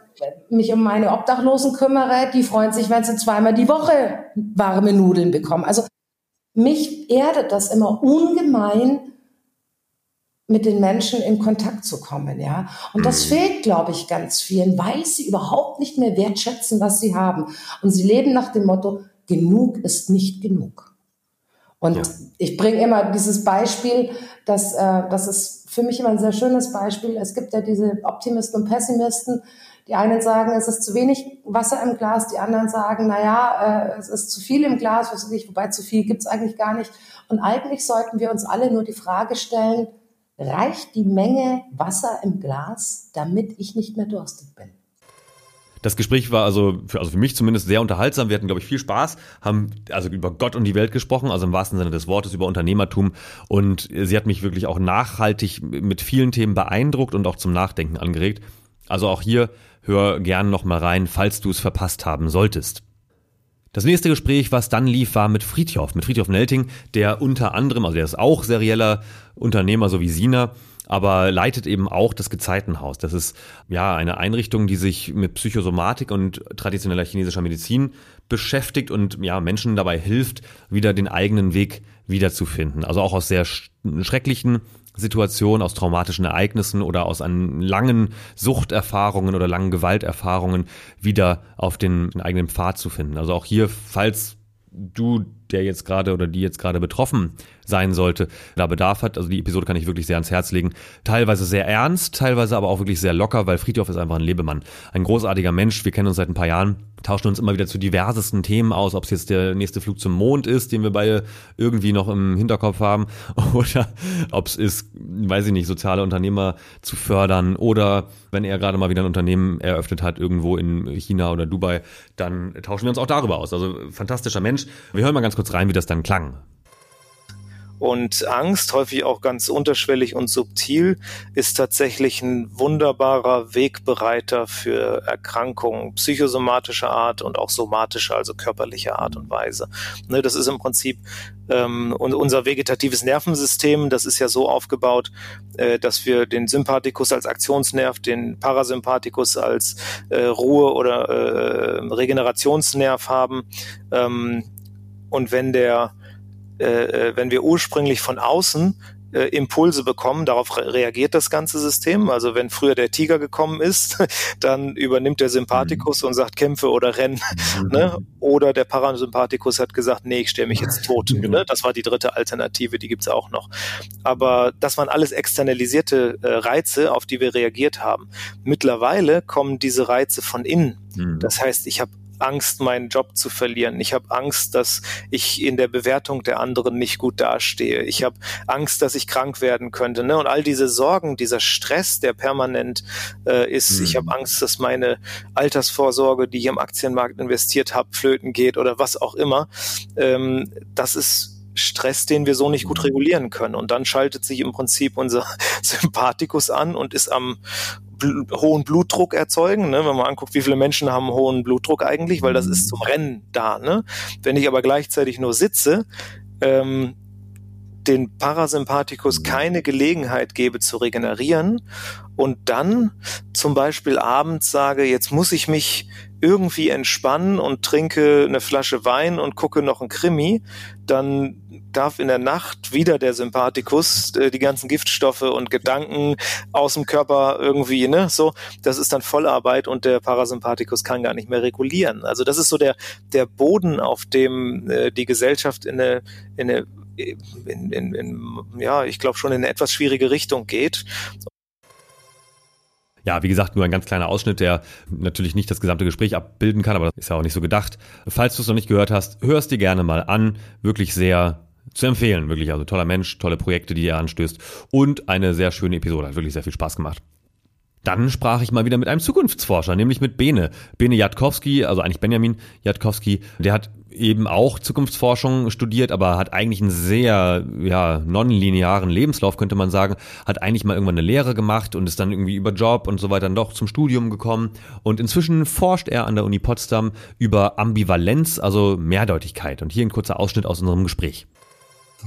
mich um meine Obdachlosen kümmere, die freuen sich, wenn sie zweimal die Woche warme Nudeln bekommen. Also mich erdet das immer ungemein, mit den Menschen in Kontakt zu kommen, ja. Und das mhm. fehlt, glaube ich, ganz vielen, weil sie überhaupt nicht mehr wertschätzen, was sie haben. Und sie leben nach dem Motto, genug ist nicht genug. Und ja. ich bringe immer dieses Beispiel, dass äh, das ist für mich immer ein sehr schönes Beispiel. Es gibt ja diese Optimisten und Pessimisten. Die einen sagen, es ist zu wenig Wasser im Glas, die anderen sagen, na ja, äh, es ist zu viel im Glas, was weiß ich, wobei zu viel gibt's eigentlich gar nicht. Und eigentlich sollten wir uns alle nur die Frage stellen, reicht die Menge Wasser im Glas, damit ich nicht mehr durstig bin? Das Gespräch war also für, also für mich zumindest sehr unterhaltsam. Wir hatten, glaube ich, viel Spaß, haben also über Gott und die Welt gesprochen, also im wahrsten Sinne des Wortes, über Unternehmertum. Und sie hat mich wirklich auch nachhaltig mit vielen Themen beeindruckt und auch zum Nachdenken angeregt. Also auch hier hör gern noch mal rein, falls du es verpasst haben solltest. Das nächste Gespräch, was dann lief, war mit Friedhoff, mit Friedhoff Nelting, der unter anderem, also der ist auch serieller Unternehmer, so wie Sina, aber leitet eben auch das Gezeitenhaus. Das ist ja eine Einrichtung, die sich mit Psychosomatik und traditioneller chinesischer Medizin beschäftigt und ja Menschen dabei hilft, wieder den eigenen Weg wiederzufinden. Also auch aus sehr schrecklichen Situationen, aus traumatischen Ereignissen oder aus langen Suchterfahrungen oder langen Gewalterfahrungen wieder auf den, den eigenen Pfad zu finden. Also auch hier, falls du, der jetzt gerade oder die jetzt gerade betroffen sein sollte, da Bedarf hat. Also die Episode kann ich wirklich sehr ans Herz legen. Teilweise sehr ernst, teilweise aber auch wirklich sehr locker, weil Friedhof ist einfach ein Lebemann. Ein großartiger Mensch. Wir kennen uns seit ein paar Jahren, tauschen uns immer wieder zu diversesten Themen aus, ob es jetzt der nächste Flug zum Mond ist, den wir beide irgendwie noch im Hinterkopf haben, oder ob es ist, weiß ich nicht, soziale Unternehmer zu fördern oder wenn er gerade mal wieder ein Unternehmen eröffnet hat, irgendwo in China oder Dubai, dann tauschen wir uns auch darüber aus. Also fantastischer Mensch. Wir hören mal ganz kurz rein, wie das dann klang. Und Angst, häufig auch ganz unterschwellig und subtil, ist tatsächlich ein wunderbarer Wegbereiter für Erkrankungen psychosomatischer Art und auch somatischer, also körperlicher Art und Weise. Ne, das ist im Prinzip ähm, unser vegetatives Nervensystem, das ist ja so aufgebaut, äh, dass wir den Sympathikus als Aktionsnerv, den Parasympathikus als äh, Ruhe- oder äh, Regenerationsnerv haben. Ähm, und wenn der äh, äh, wenn wir ursprünglich von außen äh, Impulse bekommen, darauf re reagiert das ganze System. Also wenn früher der Tiger gekommen ist, dann übernimmt der Sympathikus mhm. und sagt kämpfe oder renn. Mhm. Ne? Oder der Parasympathikus hat gesagt, nee, ich stelle mich jetzt tot. Genau. Ne? Das war die dritte Alternative, die gibt's auch noch. Aber das waren alles externalisierte äh, Reize, auf die wir reagiert haben. Mittlerweile kommen diese Reize von innen. Mhm. Das heißt, ich habe Angst, meinen Job zu verlieren. Ich habe Angst, dass ich in der Bewertung der anderen nicht gut dastehe. Ich habe Angst, dass ich krank werden könnte. Ne? Und all diese Sorgen, dieser Stress, der permanent äh, ist. Mhm. Ich habe Angst, dass meine Altersvorsorge, die ich im Aktienmarkt investiert habe, flöten geht oder was auch immer. Ähm, das ist Stress, den wir so nicht gut regulieren können. Und dann schaltet sich im Prinzip unser Sympathikus an und ist am bl hohen Blutdruck erzeugen. Ne? Wenn man anguckt, wie viele Menschen haben hohen Blutdruck eigentlich, weil das ist zum Rennen da. Ne? Wenn ich aber gleichzeitig nur sitze, ähm, den Parasympathikus keine Gelegenheit gebe zu regenerieren und dann zum Beispiel abends sage, jetzt muss ich mich irgendwie entspannen und trinke eine Flasche Wein und gucke noch ein Krimi, dann darf in der Nacht wieder der Sympathikus äh, die ganzen Giftstoffe und Gedanken aus dem Körper irgendwie, ne, so, das ist dann Vollarbeit und der Parasympathikus kann gar nicht mehr regulieren. Also das ist so der, der Boden, auf dem äh, die Gesellschaft in eine, in eine in, in, in, ja, ich glaube schon in eine etwas schwierige Richtung geht. Ja, wie gesagt, nur ein ganz kleiner Ausschnitt, der natürlich nicht das gesamte Gespräch abbilden kann, aber das ist ja auch nicht so gedacht. Falls du es noch nicht gehört hast, hörst dir gerne mal an. Wirklich sehr zu empfehlen, wirklich. Also toller Mensch, tolle Projekte, die er anstößt und eine sehr schöne Episode. Hat wirklich sehr viel Spaß gemacht. Dann sprach ich mal wieder mit einem Zukunftsforscher, nämlich mit Bene. Bene Jatkowski, also eigentlich Benjamin Jatkowski, der hat eben auch Zukunftsforschung studiert, aber hat eigentlich einen sehr ja, nonlinearen Lebenslauf, könnte man sagen. Hat eigentlich mal irgendwann eine Lehre gemacht und ist dann irgendwie über Job und so weiter dann doch zum Studium gekommen. Und inzwischen forscht er an der Uni Potsdam über Ambivalenz, also Mehrdeutigkeit. Und hier ein kurzer Ausschnitt aus unserem Gespräch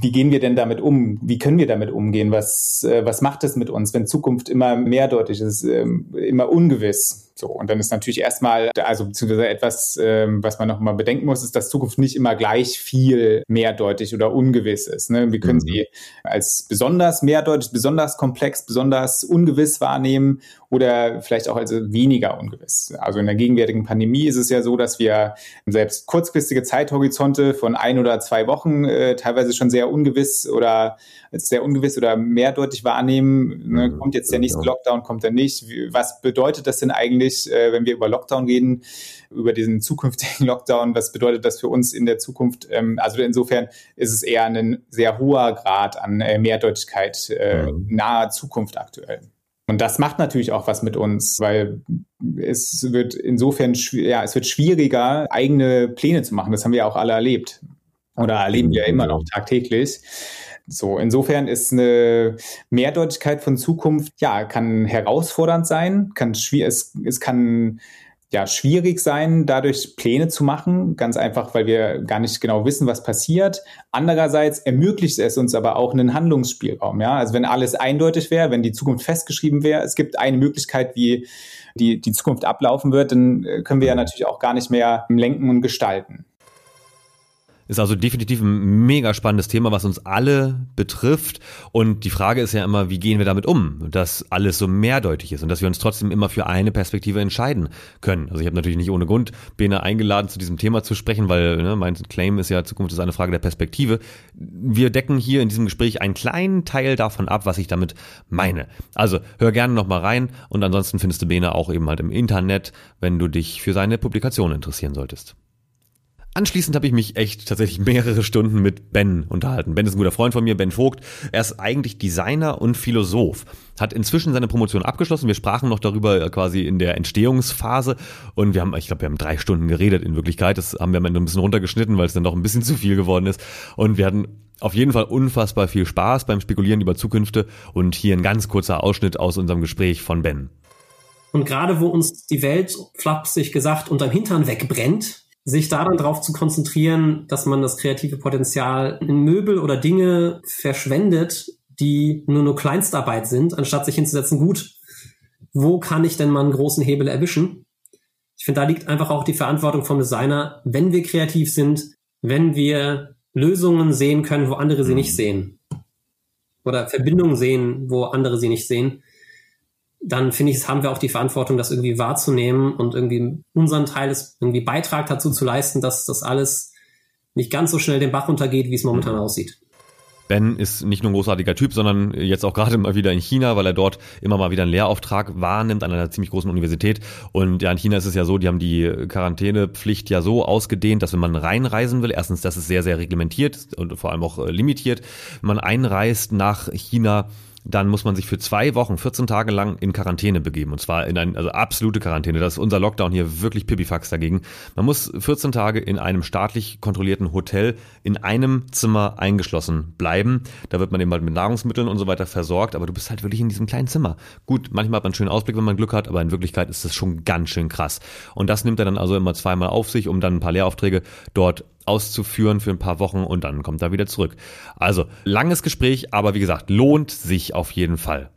wie gehen wir denn damit um? Wie können wir damit umgehen? Was, äh, was macht es mit uns, wenn Zukunft immer mehrdeutig ist, ähm, immer ungewiss? So, und dann ist natürlich erstmal, also beziehungsweise etwas, ähm, was man noch mal bedenken muss, ist, dass Zukunft nicht immer gleich viel mehrdeutig oder ungewiss ist. Ne? Wir können mhm. sie als besonders mehrdeutig, besonders komplex, besonders ungewiss wahrnehmen oder vielleicht auch als weniger ungewiss. Also in der gegenwärtigen Pandemie ist es ja so, dass wir selbst kurzfristige Zeithorizonte von ein oder zwei Wochen äh, teilweise schon sehr ungewiss oder als sehr ungewiss oder mehrdeutig wahrnehmen. Ne? Mhm. Kommt jetzt der nächste Lockdown, kommt er nicht? Was bedeutet das denn eigentlich, äh, wenn wir über Lockdown reden, über diesen zukünftigen Lockdown? Was bedeutet das für uns in der Zukunft? Ähm, also insofern ist es eher ein sehr hoher Grad an äh, Mehrdeutigkeit äh, mhm. naher Zukunft aktuell. Und das macht natürlich auch was mit uns, weil es wird insofern, ja, es wird schwieriger, eigene Pläne zu machen. Das haben wir ja auch alle erlebt. Oder erleben wir immer noch tagtäglich. So, insofern ist eine Mehrdeutigkeit von Zukunft, ja, kann herausfordernd sein, kann schwierig, es, es kann ja, schwierig sein, dadurch Pläne zu machen, ganz einfach, weil wir gar nicht genau wissen, was passiert. Andererseits ermöglicht es uns aber auch einen Handlungsspielraum. Ja? Also wenn alles eindeutig wäre, wenn die Zukunft festgeschrieben wäre, es gibt eine Möglichkeit, wie die, die Zukunft ablaufen wird, dann äh, können wir ja natürlich auch gar nicht mehr lenken und gestalten. Ist also definitiv ein mega spannendes Thema, was uns alle betrifft. Und die Frage ist ja immer, wie gehen wir damit um, dass alles so mehrdeutig ist und dass wir uns trotzdem immer für eine Perspektive entscheiden können. Also ich habe natürlich nicht ohne Grund Bene eingeladen, zu diesem Thema zu sprechen, weil ne, mein Claim ist ja, Zukunft ist eine Frage der Perspektive. Wir decken hier in diesem Gespräch einen kleinen Teil davon ab, was ich damit meine. Also hör gerne nochmal rein und ansonsten findest du Bene auch eben halt im Internet, wenn du dich für seine Publikation interessieren solltest. Anschließend habe ich mich echt tatsächlich mehrere Stunden mit Ben unterhalten. Ben ist ein guter Freund von mir, Ben Vogt. Er ist eigentlich Designer und Philosoph. Hat inzwischen seine Promotion abgeschlossen. Wir sprachen noch darüber äh, quasi in der Entstehungsphase und wir haben, ich glaube, wir haben drei Stunden geredet in Wirklichkeit. Das haben wir am Ende ein bisschen runtergeschnitten, weil es dann doch ein bisschen zu viel geworden ist. Und wir hatten auf jeden Fall unfassbar viel Spaß beim Spekulieren über Zukünfte und hier ein ganz kurzer Ausschnitt aus unserem Gespräch von Ben. Und gerade wo uns die Welt, flapsig gesagt, unterm Hintern wegbrennt, sich daran darauf zu konzentrieren, dass man das kreative Potenzial in Möbel oder Dinge verschwendet, die nur nur Kleinstarbeit sind, anstatt sich hinzusetzen, gut, wo kann ich denn mal einen großen Hebel erwischen? Ich finde, da liegt einfach auch die Verantwortung vom Designer, wenn wir kreativ sind, wenn wir Lösungen sehen können, wo andere sie nicht sehen. Oder Verbindungen sehen, wo andere sie nicht sehen dann finde ich, haben wir auch die Verantwortung, das irgendwie wahrzunehmen und irgendwie unseren Teil des irgendwie Beitrag dazu zu leisten, dass das alles nicht ganz so schnell den Bach runtergeht, wie es momentan mhm. aussieht. Ben ist nicht nur ein großartiger Typ, sondern jetzt auch gerade mal wieder in China, weil er dort immer mal wieder einen Lehrauftrag wahrnimmt an einer ziemlich großen Universität. Und ja, in China ist es ja so, die haben die Quarantänepflicht ja so ausgedehnt, dass wenn man reinreisen will, erstens, das ist sehr, sehr reglementiert und vor allem auch äh, limitiert. Wenn man einreist nach China, dann muss man sich für zwei Wochen, 14 Tage lang in Quarantäne begeben. Und zwar in ein, also absolute Quarantäne. Das ist unser Lockdown hier wirklich Pipifax dagegen. Man muss 14 Tage in einem staatlich kontrollierten Hotel in einem Zimmer eingeschlossen bleiben. Da wird man eben halt mit Nahrungsmitteln und so weiter versorgt, aber du bist halt wirklich in diesem kleinen Zimmer. Gut, manchmal hat man einen schönen Ausblick, wenn man Glück hat, aber in Wirklichkeit ist das schon ganz schön krass. Und das nimmt er dann also immer zweimal auf sich, um dann ein paar Lehraufträge dort auszuführen für ein paar Wochen und dann kommt er wieder zurück. Also langes Gespräch, aber wie gesagt, lohnt sich auf jeden Fall.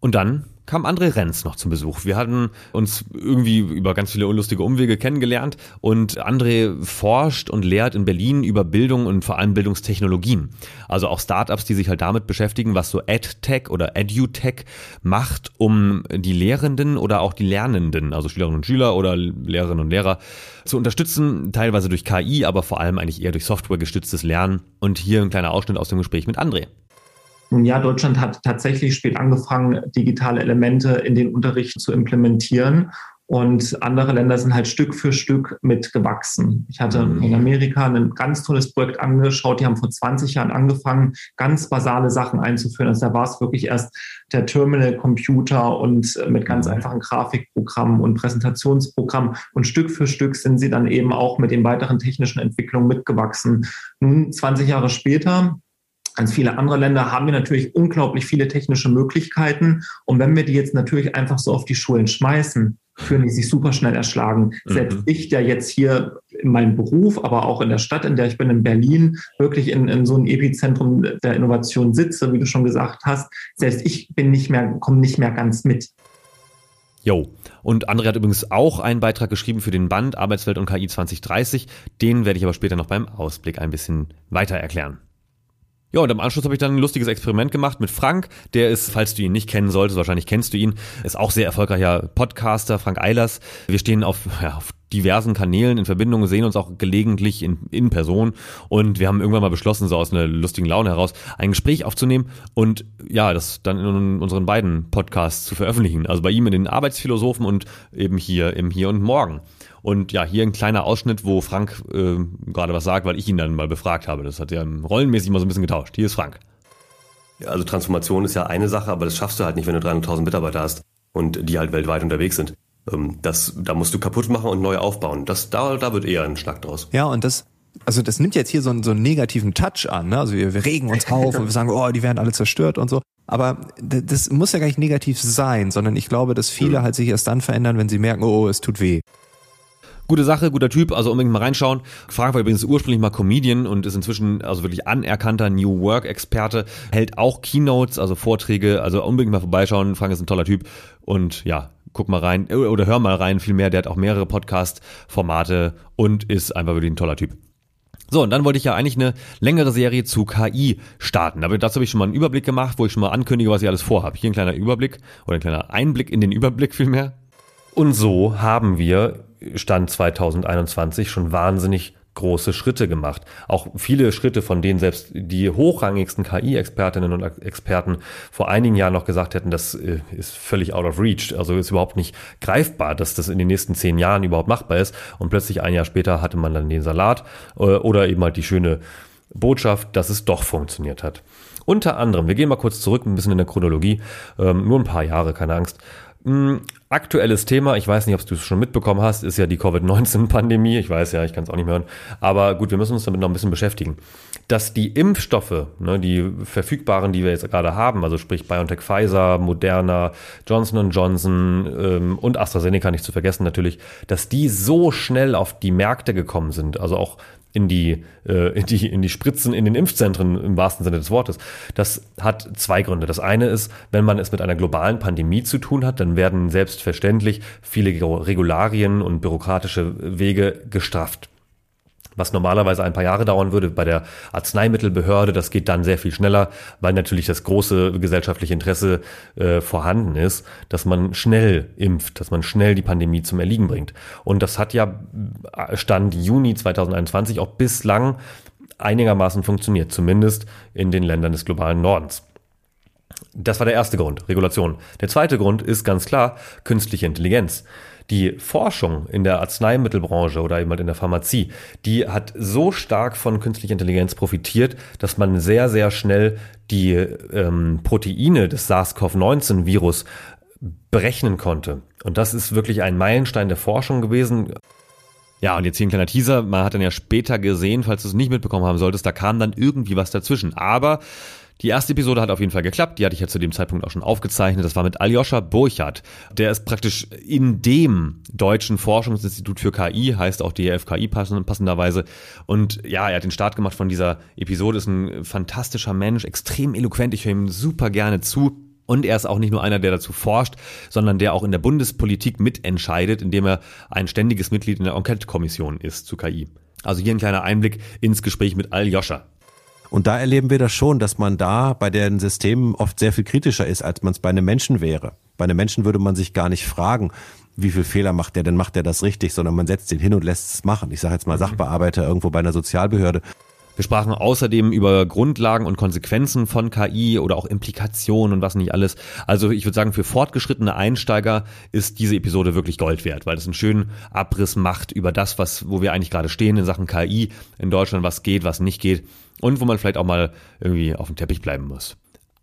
Und dann kam André Renz noch zum Besuch. Wir hatten uns irgendwie über ganz viele unlustige Umwege kennengelernt und André forscht und lehrt in Berlin über Bildung und vor allem Bildungstechnologien. Also auch Startups, die sich halt damit beschäftigen, was so EdTech oder EduTech macht, um die Lehrenden oder auch die Lernenden, also Schülerinnen und Schüler oder Lehrerinnen und Lehrer zu unterstützen, teilweise durch KI, aber vor allem eigentlich eher durch Software gestütztes Lernen. Und hier ein kleiner Ausschnitt aus dem Gespräch mit André. Nun ja, Deutschland hat tatsächlich spät angefangen, digitale Elemente in den Unterricht zu implementieren. Und andere Länder sind halt Stück für Stück mitgewachsen. Ich hatte mhm. in Amerika ein ganz tolles Projekt angeschaut. Die haben vor 20 Jahren angefangen, ganz basale Sachen einzuführen. Also da war es wirklich erst der Terminal-Computer und äh, mit ganz mhm. einfachen Grafikprogrammen und Präsentationsprogrammen. Und Stück für Stück sind sie dann eben auch mit den weiteren technischen Entwicklungen mitgewachsen. Nun, 20 Jahre später, Ganz viele andere Länder haben wir natürlich unglaublich viele technische Möglichkeiten. Und wenn wir die jetzt natürlich einfach so auf die Schulen schmeißen, fühlen die sich super schnell erschlagen. Mhm. Selbst ich, der jetzt hier in meinem Beruf, aber auch in der Stadt, in der ich bin, in Berlin, wirklich in, in so einem Epizentrum der Innovation sitze, wie du schon gesagt hast, selbst ich bin nicht mehr, komme nicht mehr ganz mit. Jo. Und André hat übrigens auch einen Beitrag geschrieben für den Band Arbeitswelt und KI 2030. Den werde ich aber später noch beim Ausblick ein bisschen weiter erklären. Ja, und am Anschluss habe ich dann ein lustiges Experiment gemacht mit Frank. Der ist, falls du ihn nicht kennen solltest, wahrscheinlich kennst du ihn, ist auch sehr erfolgreicher Podcaster, Frank Eilers. Wir stehen auf, ja, auf diversen Kanälen in Verbindung, sehen uns auch gelegentlich in, in Person und wir haben irgendwann mal beschlossen, so aus einer lustigen Laune heraus, ein Gespräch aufzunehmen und ja, das dann in unseren beiden Podcasts zu veröffentlichen. Also bei ihm in den Arbeitsphilosophen und eben hier im Hier und Morgen. Und ja, hier ein kleiner Ausschnitt, wo Frank äh, gerade was sagt, weil ich ihn dann mal befragt habe. Das hat ja rollenmäßig mal so ein bisschen getauscht. Hier ist Frank. Ja, also Transformation ist ja eine Sache, aber das schaffst du halt nicht, wenn du 300.000 Mitarbeiter hast und die halt weltweit unterwegs sind. Ähm, das, da musst du kaputt machen und neu aufbauen. Das, da, da wird eher ein Schnack draus. Ja, und das, also das nimmt jetzt hier so einen, so einen negativen Touch an. Ne? Also wir, wir regen uns auf und wir sagen, oh, die werden alle zerstört und so. Aber das muss ja gar nicht negativ sein, sondern ich glaube, dass viele halt sich erst dann verändern, wenn sie merken, oh, es tut weh. Gute Sache, guter Typ, also unbedingt mal reinschauen. Frank war übrigens ursprünglich mal Comedian und ist inzwischen also wirklich anerkannter New Work Experte, hält auch Keynotes, also Vorträge, also unbedingt mal vorbeischauen. Frank ist ein toller Typ und ja, guck mal rein äh, oder hör mal rein vielmehr. Der hat auch mehrere Podcast-Formate und ist einfach wirklich ein toller Typ. So, und dann wollte ich ja eigentlich eine längere Serie zu KI starten. Aber dazu habe ich schon mal einen Überblick gemacht, wo ich schon mal ankündige, was ich alles vorhabe. Hier ein kleiner Überblick oder ein kleiner Einblick in den Überblick vielmehr. Und so haben wir Stand 2021 schon wahnsinnig große Schritte gemacht. Auch viele Schritte, von denen selbst die hochrangigsten KI-Expertinnen und Experten vor einigen Jahren noch gesagt hätten, das äh, ist völlig out of reach. Also ist überhaupt nicht greifbar, dass das in den nächsten zehn Jahren überhaupt machbar ist. Und plötzlich ein Jahr später hatte man dann den Salat äh, oder eben halt die schöne Botschaft, dass es doch funktioniert hat. Unter anderem, wir gehen mal kurz zurück, ein bisschen in der Chronologie, ähm, nur ein paar Jahre, keine Angst. Hm, aktuelles Thema, ich weiß nicht, ob du es schon mitbekommen hast, ist ja die Covid-19-Pandemie. Ich weiß ja, ich kann es auch nicht mehr hören. Aber gut, wir müssen uns damit noch ein bisschen beschäftigen. Dass die Impfstoffe, ne, die verfügbaren, die wir jetzt gerade haben, also sprich BioNTech, Pfizer, Moderna, Johnson Johnson ähm, und AstraZeneca nicht zu vergessen natürlich, dass die so schnell auf die Märkte gekommen sind, also auch in die, äh, in die, in die Spritzen in den Impfzentren im wahrsten Sinne des Wortes. Das hat zwei Gründe. Das eine ist, wenn man es mit einer globalen Pandemie zu tun hat, dann werden selbstverständlich viele Regularien und bürokratische Wege gestrafft was normalerweise ein paar Jahre dauern würde bei der Arzneimittelbehörde. Das geht dann sehr viel schneller, weil natürlich das große gesellschaftliche Interesse äh, vorhanden ist, dass man schnell impft, dass man schnell die Pandemie zum Erliegen bringt. Und das hat ja äh, Stand Juni 2021 auch bislang einigermaßen funktioniert, zumindest in den Ländern des globalen Nordens. Das war der erste Grund, Regulation. Der zweite Grund ist ganz klar künstliche Intelligenz die Forschung in der Arzneimittelbranche oder eben halt in der Pharmazie, die hat so stark von künstlicher Intelligenz profitiert, dass man sehr, sehr schnell die ähm, Proteine des SARS-CoV-19-Virus berechnen konnte. Und das ist wirklich ein Meilenstein der Forschung gewesen. Ja, und jetzt hier ein kleiner Teaser. Man hat dann ja später gesehen, falls du es nicht mitbekommen haben solltest, da kam dann irgendwie was dazwischen. Aber die erste Episode hat auf jeden Fall geklappt. Die hatte ich ja zu dem Zeitpunkt auch schon aufgezeichnet. Das war mit Aljoscha Burchardt. Der ist praktisch in dem Deutschen Forschungsinstitut für KI, heißt auch DRFKI passenderweise. Und ja, er hat den Start gemacht von dieser Episode, ist ein fantastischer Mensch, extrem eloquent. Ich höre ihm super gerne zu. Und er ist auch nicht nur einer, der dazu forscht, sondern der auch in der Bundespolitik mitentscheidet, indem er ein ständiges Mitglied in der Enquete-Kommission ist zu KI. Also hier ein kleiner Einblick ins Gespräch mit Aljoscha. Und da erleben wir das schon, dass man da bei den Systemen oft sehr viel kritischer ist, als man es bei einem Menschen wäre. Bei einem Menschen würde man sich gar nicht fragen, wie viel Fehler macht der denn, macht der das richtig, sondern man setzt ihn hin und lässt es machen. Ich sage jetzt mal mhm. Sachbearbeiter irgendwo bei einer Sozialbehörde. Wir sprachen außerdem über Grundlagen und Konsequenzen von KI oder auch Implikationen und was nicht alles. Also ich würde sagen, für fortgeschrittene Einsteiger ist diese Episode wirklich Gold wert, weil es einen schönen Abriss macht über das, was, wo wir eigentlich gerade stehen in Sachen KI in Deutschland, was geht, was nicht geht und wo man vielleicht auch mal irgendwie auf dem Teppich bleiben muss.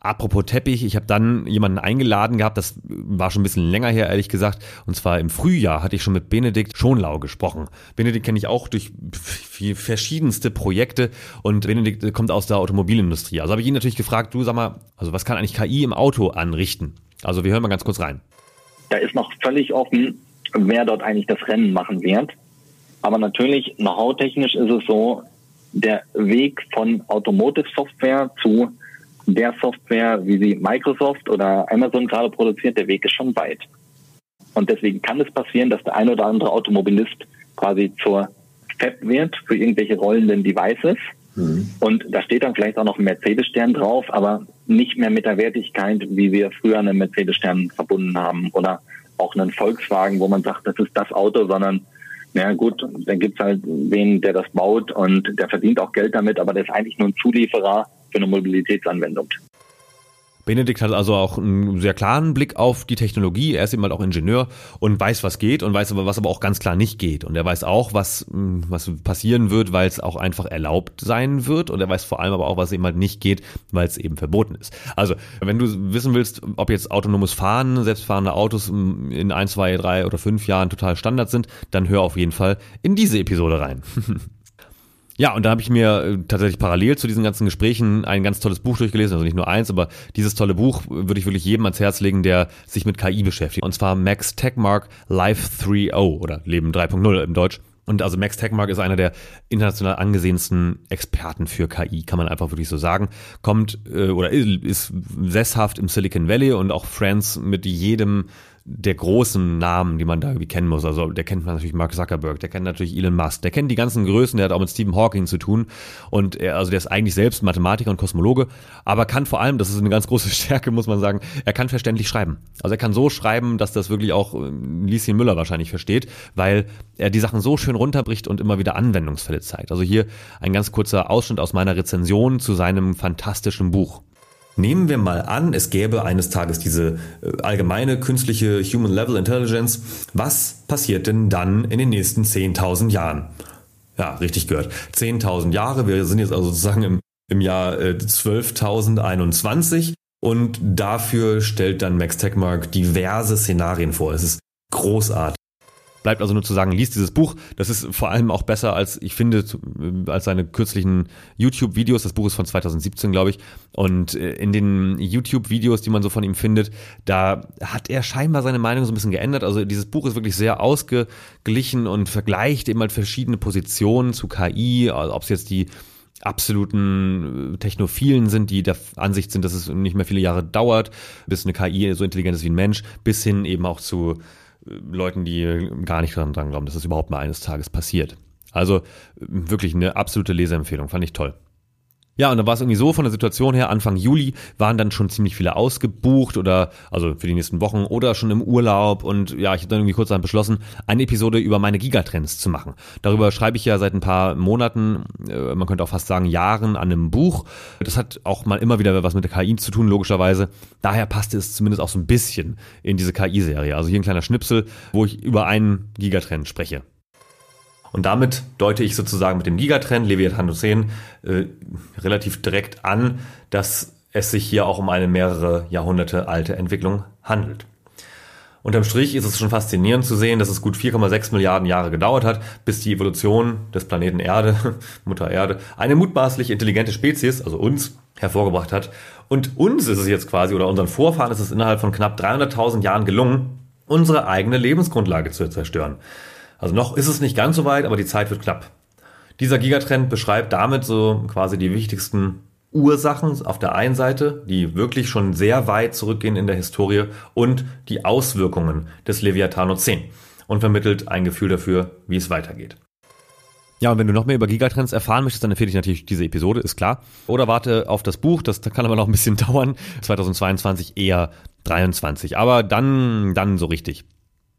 Apropos Teppich, ich habe dann jemanden eingeladen gehabt, das war schon ein bisschen länger her, ehrlich gesagt. Und zwar im Frühjahr hatte ich schon mit Benedikt Schonlau gesprochen. Benedikt kenne ich auch durch verschiedenste Projekte und Benedikt kommt aus der Automobilindustrie. Also habe ich ihn natürlich gefragt, du sag mal, also was kann eigentlich KI im Auto anrichten? Also wir hören mal ganz kurz rein. Da ist noch völlig offen, wer dort eigentlich das Rennen machen wird. Aber natürlich, know-how-technisch ist es so, der Weg von Automotive Software zu der Software, wie sie Microsoft oder Amazon gerade produziert, der Weg ist schon weit. Und deswegen kann es passieren, dass der ein oder andere Automobilist quasi zur FAB wird für irgendwelche rollenden Devices. Mhm. Und da steht dann vielleicht auch noch ein Mercedes-Stern drauf, aber nicht mehr mit der Wertigkeit, wie wir früher einen Mercedes-Stern verbunden haben. Oder auch einen Volkswagen, wo man sagt, das ist das Auto, sondern na gut, dann gibt's halt wen, der das baut und der verdient auch Geld damit, aber der ist eigentlich nur ein Zulieferer für eine Mobilitätsanwendung. Benedikt hat also auch einen sehr klaren Blick auf die Technologie. Er ist eben halt auch Ingenieur und weiß, was geht und weiß aber, was aber auch ganz klar nicht geht. Und er weiß auch, was, hm, was passieren wird, weil es auch einfach erlaubt sein wird. Und er weiß vor allem aber auch, was eben halt nicht geht, weil es eben verboten ist. Also, wenn du wissen willst, ob jetzt autonomes Fahren, selbstfahrende Autos in ein, zwei, drei oder fünf Jahren total Standard sind, dann hör auf jeden Fall in diese Episode rein. Ja, und da habe ich mir äh, tatsächlich parallel zu diesen ganzen Gesprächen ein ganz tolles Buch durchgelesen, also nicht nur eins, aber dieses tolle Buch würde ich wirklich jedem ans Herz legen, der sich mit KI beschäftigt. Und zwar Max Techmark Life 3.0 oder Leben 3.0 im Deutsch. Und also Max Techmark ist einer der international angesehensten Experten für KI, kann man einfach wirklich so sagen. Kommt äh, oder ist sesshaft im Silicon Valley und auch Friends mit jedem der großen Namen, die man da irgendwie kennen muss. Also der kennt man natürlich Mark Zuckerberg, der kennt natürlich Elon Musk, der kennt die ganzen Größen, der hat auch mit Stephen Hawking zu tun. Und er, also der ist eigentlich selbst Mathematiker und Kosmologe, aber kann vor allem, das ist eine ganz große Stärke, muss man sagen, er kann verständlich schreiben. Also er kann so schreiben, dass das wirklich auch äh, Lieschen Müller wahrscheinlich versteht, weil er die Sachen so schön runterbricht und immer wieder Anwendungsfälle zeigt. Also hier ein ganz kurzer Ausschnitt aus meiner Rezension zu seinem fantastischen Buch. Nehmen wir mal an, es gäbe eines Tages diese äh, allgemeine künstliche Human Level Intelligence. Was passiert denn dann in den nächsten 10.000 Jahren? Ja, richtig gehört. 10.000 Jahre. Wir sind jetzt also sozusagen im, im Jahr 12.021 äh, und dafür stellt dann Max Techmark diverse Szenarien vor. Es ist großartig. Bleibt also nur zu sagen, liest dieses Buch. Das ist vor allem auch besser als, ich finde, als seine kürzlichen YouTube-Videos. Das Buch ist von 2017, glaube ich. Und äh, in den YouTube-Videos, die man so von ihm findet, da hat er scheinbar seine Meinung so ein bisschen geändert. Also dieses Buch ist wirklich sehr ausgeglichen und vergleicht eben halt verschiedene Positionen zu KI, also ob es jetzt die absoluten äh, Technophilen sind, die der Ansicht sind, dass es nicht mehr viele Jahre dauert, bis eine KI so intelligent ist wie ein Mensch, bis hin eben auch zu Leuten, die gar nicht dran glauben, dass das überhaupt mal eines Tages passiert. Also wirklich eine absolute Leseempfehlung, fand ich toll. Ja, und dann war es irgendwie so von der Situation her, Anfang Juli waren dann schon ziemlich viele ausgebucht oder also für die nächsten Wochen oder schon im Urlaub und ja, ich habe dann irgendwie kurz dann beschlossen, eine Episode über meine Gigatrends zu machen. Darüber schreibe ich ja seit ein paar Monaten, äh, man könnte auch fast sagen Jahren an einem Buch. Das hat auch mal immer wieder was mit der KI zu tun, logischerweise. Daher passte es zumindest auch so ein bisschen in diese KI-Serie. Also hier ein kleiner Schnipsel, wo ich über einen Gigatrend spreche. Und damit deute ich sozusagen mit dem Gigatrend Leviathan 10 äh, relativ direkt an, dass es sich hier auch um eine mehrere Jahrhunderte alte Entwicklung handelt. Unterm Strich ist es schon faszinierend zu sehen, dass es gut 4,6 Milliarden Jahre gedauert hat, bis die Evolution des Planeten Erde, Mutter Erde, eine mutmaßlich intelligente Spezies, also uns, hervorgebracht hat. Und uns ist es jetzt quasi, oder unseren Vorfahren ist es innerhalb von knapp 300.000 Jahren gelungen, unsere eigene Lebensgrundlage zu zerstören. Also noch ist es nicht ganz so weit, aber die Zeit wird knapp. Dieser Gigatrend beschreibt damit so quasi die wichtigsten Ursachen auf der einen Seite, die wirklich schon sehr weit zurückgehen in der Historie und die Auswirkungen des Leviathan 10 und vermittelt ein Gefühl dafür, wie es weitergeht. Ja, und wenn du noch mehr über Gigatrends erfahren möchtest, dann empfehle ich natürlich diese Episode, ist klar. Oder warte auf das Buch, das kann aber noch ein bisschen dauern. 2022 eher 23. Aber dann, dann so richtig.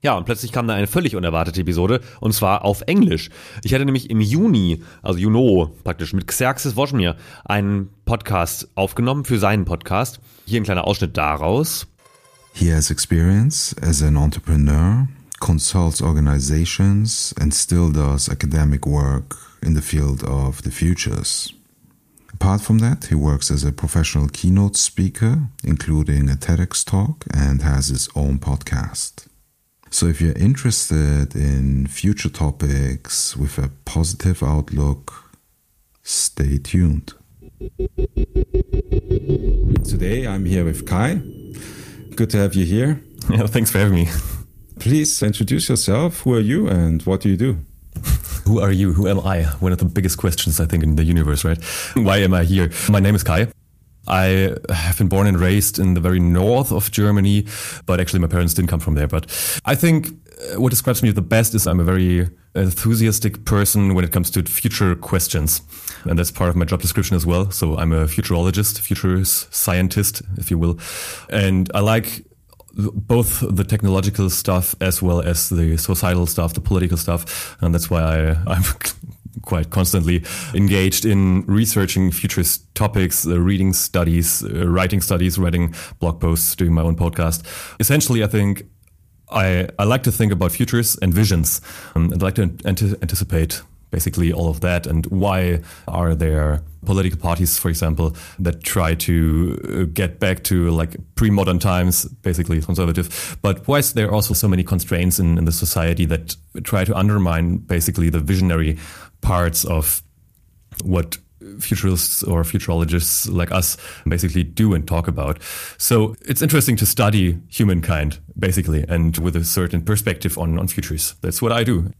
Ja, und plötzlich kam da eine völlig unerwartete Episode, und zwar auf Englisch. Ich hatte nämlich im Juni, also Juno praktisch, mit Xerxes Wojmir einen Podcast aufgenommen für seinen Podcast. Hier ein kleiner Ausschnitt daraus. He has experience as an entrepreneur, consults organizations and still does academic work in the field of the futures. Apart from that, he works as a professional keynote speaker, including a TEDx talk, and has his own podcast. So, if you're interested in future topics with a positive outlook, stay tuned. Today, I'm here with Kai. Good to have you here. Yeah, thanks for having me. Please introduce yourself. Who are you and what do you do? Who are you? Who am I? One of the biggest questions, I think, in the universe, right? Why am I here? My name is Kai. I have been born and raised in the very north of Germany, but actually my parents didn't come from there. But I think uh, what describes me the best is I'm a very enthusiastic person when it comes to future questions. And that's part of my job description as well. So I'm a futurologist, futurist scientist, if you will. And I like both the technological stuff as well as the societal stuff, the political stuff. And that's why I, I'm quite constantly engaged in researching futurist topics, uh, reading studies, uh, writing studies, writing blog posts, doing my own podcast. Essentially, I think I, I like to think about futures and visions. Um, I'd like to anticipate basically all of that and why are there political parties, for example, that try to uh, get back to like pre-modern times, basically conservative. But why is there also so many constraints in, in the society that try to undermine basically the visionary parts of what futurists or futurologists like us basically do and talk about. So it's interesting to study humankind, basically, and with a certain perspective on, on futures. That's what I do.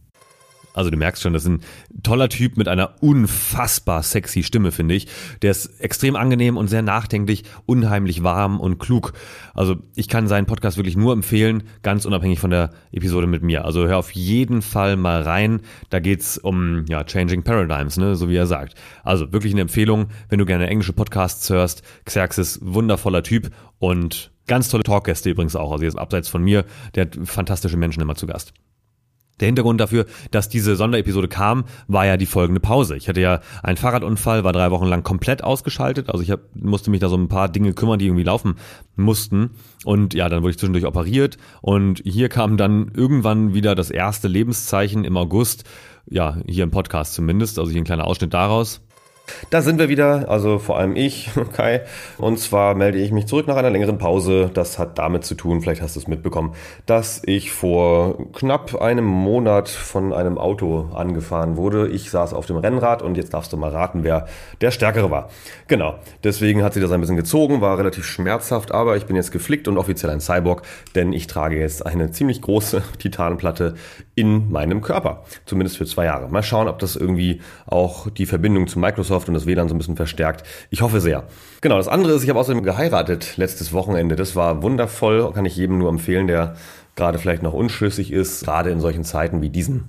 Also du merkst schon, das ist ein toller Typ mit einer unfassbar sexy Stimme, finde ich. Der ist extrem angenehm und sehr nachdenklich, unheimlich warm und klug. Also ich kann seinen Podcast wirklich nur empfehlen, ganz unabhängig von der Episode mit mir. Also hör auf jeden Fall mal rein. Da geht's um ja, Changing Paradigms, ne, so wie er sagt. Also wirklich eine Empfehlung, wenn du gerne englische Podcasts hörst. Xerxes, wundervoller Typ und ganz tolle Talkgäste übrigens auch. Also jetzt abseits von mir, der hat fantastische Menschen immer zu Gast. Der Hintergrund dafür, dass diese Sonderepisode kam, war ja die folgende Pause. Ich hatte ja einen Fahrradunfall, war drei Wochen lang komplett ausgeschaltet. Also ich hab, musste mich da so ein paar Dinge kümmern, die irgendwie laufen mussten. Und ja, dann wurde ich zwischendurch operiert. Und hier kam dann irgendwann wieder das erste Lebenszeichen im August. Ja, hier im Podcast zumindest. Also hier ein kleiner Ausschnitt daraus. Da sind wir wieder, also vor allem ich, Kai. Und zwar melde ich mich zurück nach einer längeren Pause. Das hat damit zu tun, vielleicht hast du es mitbekommen, dass ich vor knapp einem Monat von einem Auto angefahren wurde. Ich saß auf dem Rennrad und jetzt darfst du mal raten, wer der Stärkere war. Genau, deswegen hat sie das ein bisschen gezogen, war relativ schmerzhaft, aber ich bin jetzt geflickt und offiziell ein Cyborg, denn ich trage jetzt eine ziemlich große Titanplatte in meinem Körper. Zumindest für zwei Jahre. Mal schauen, ob das irgendwie auch die Verbindung zu Microsoft Microsoft und das WLAN so ein bisschen verstärkt. Ich hoffe sehr. Genau, das andere ist, ich habe außerdem geheiratet letztes Wochenende. Das war wundervoll, kann ich jedem nur empfehlen, der gerade vielleicht noch unschlüssig ist, gerade in solchen Zeiten wie diesen.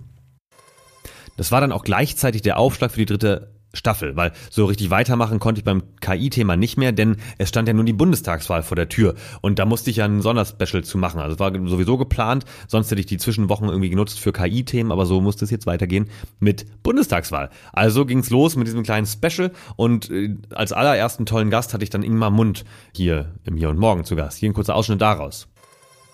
Das war dann auch gleichzeitig der Aufschlag für die dritte Staffel, weil so richtig weitermachen konnte ich beim KI-Thema nicht mehr, denn es stand ja nun die Bundestagswahl vor der Tür und da musste ich ja ein Sonderspecial zu machen. Also es war sowieso geplant, sonst hätte ich die Zwischenwochen irgendwie genutzt für KI-Themen, aber so musste es jetzt weitergehen mit Bundestagswahl. Also ging's los mit diesem kleinen Special und äh, als allerersten tollen Gast hatte ich dann Ingmar Mund hier im Hier und Morgen zu Gast. Hier ein kurzer Ausschnitt daraus.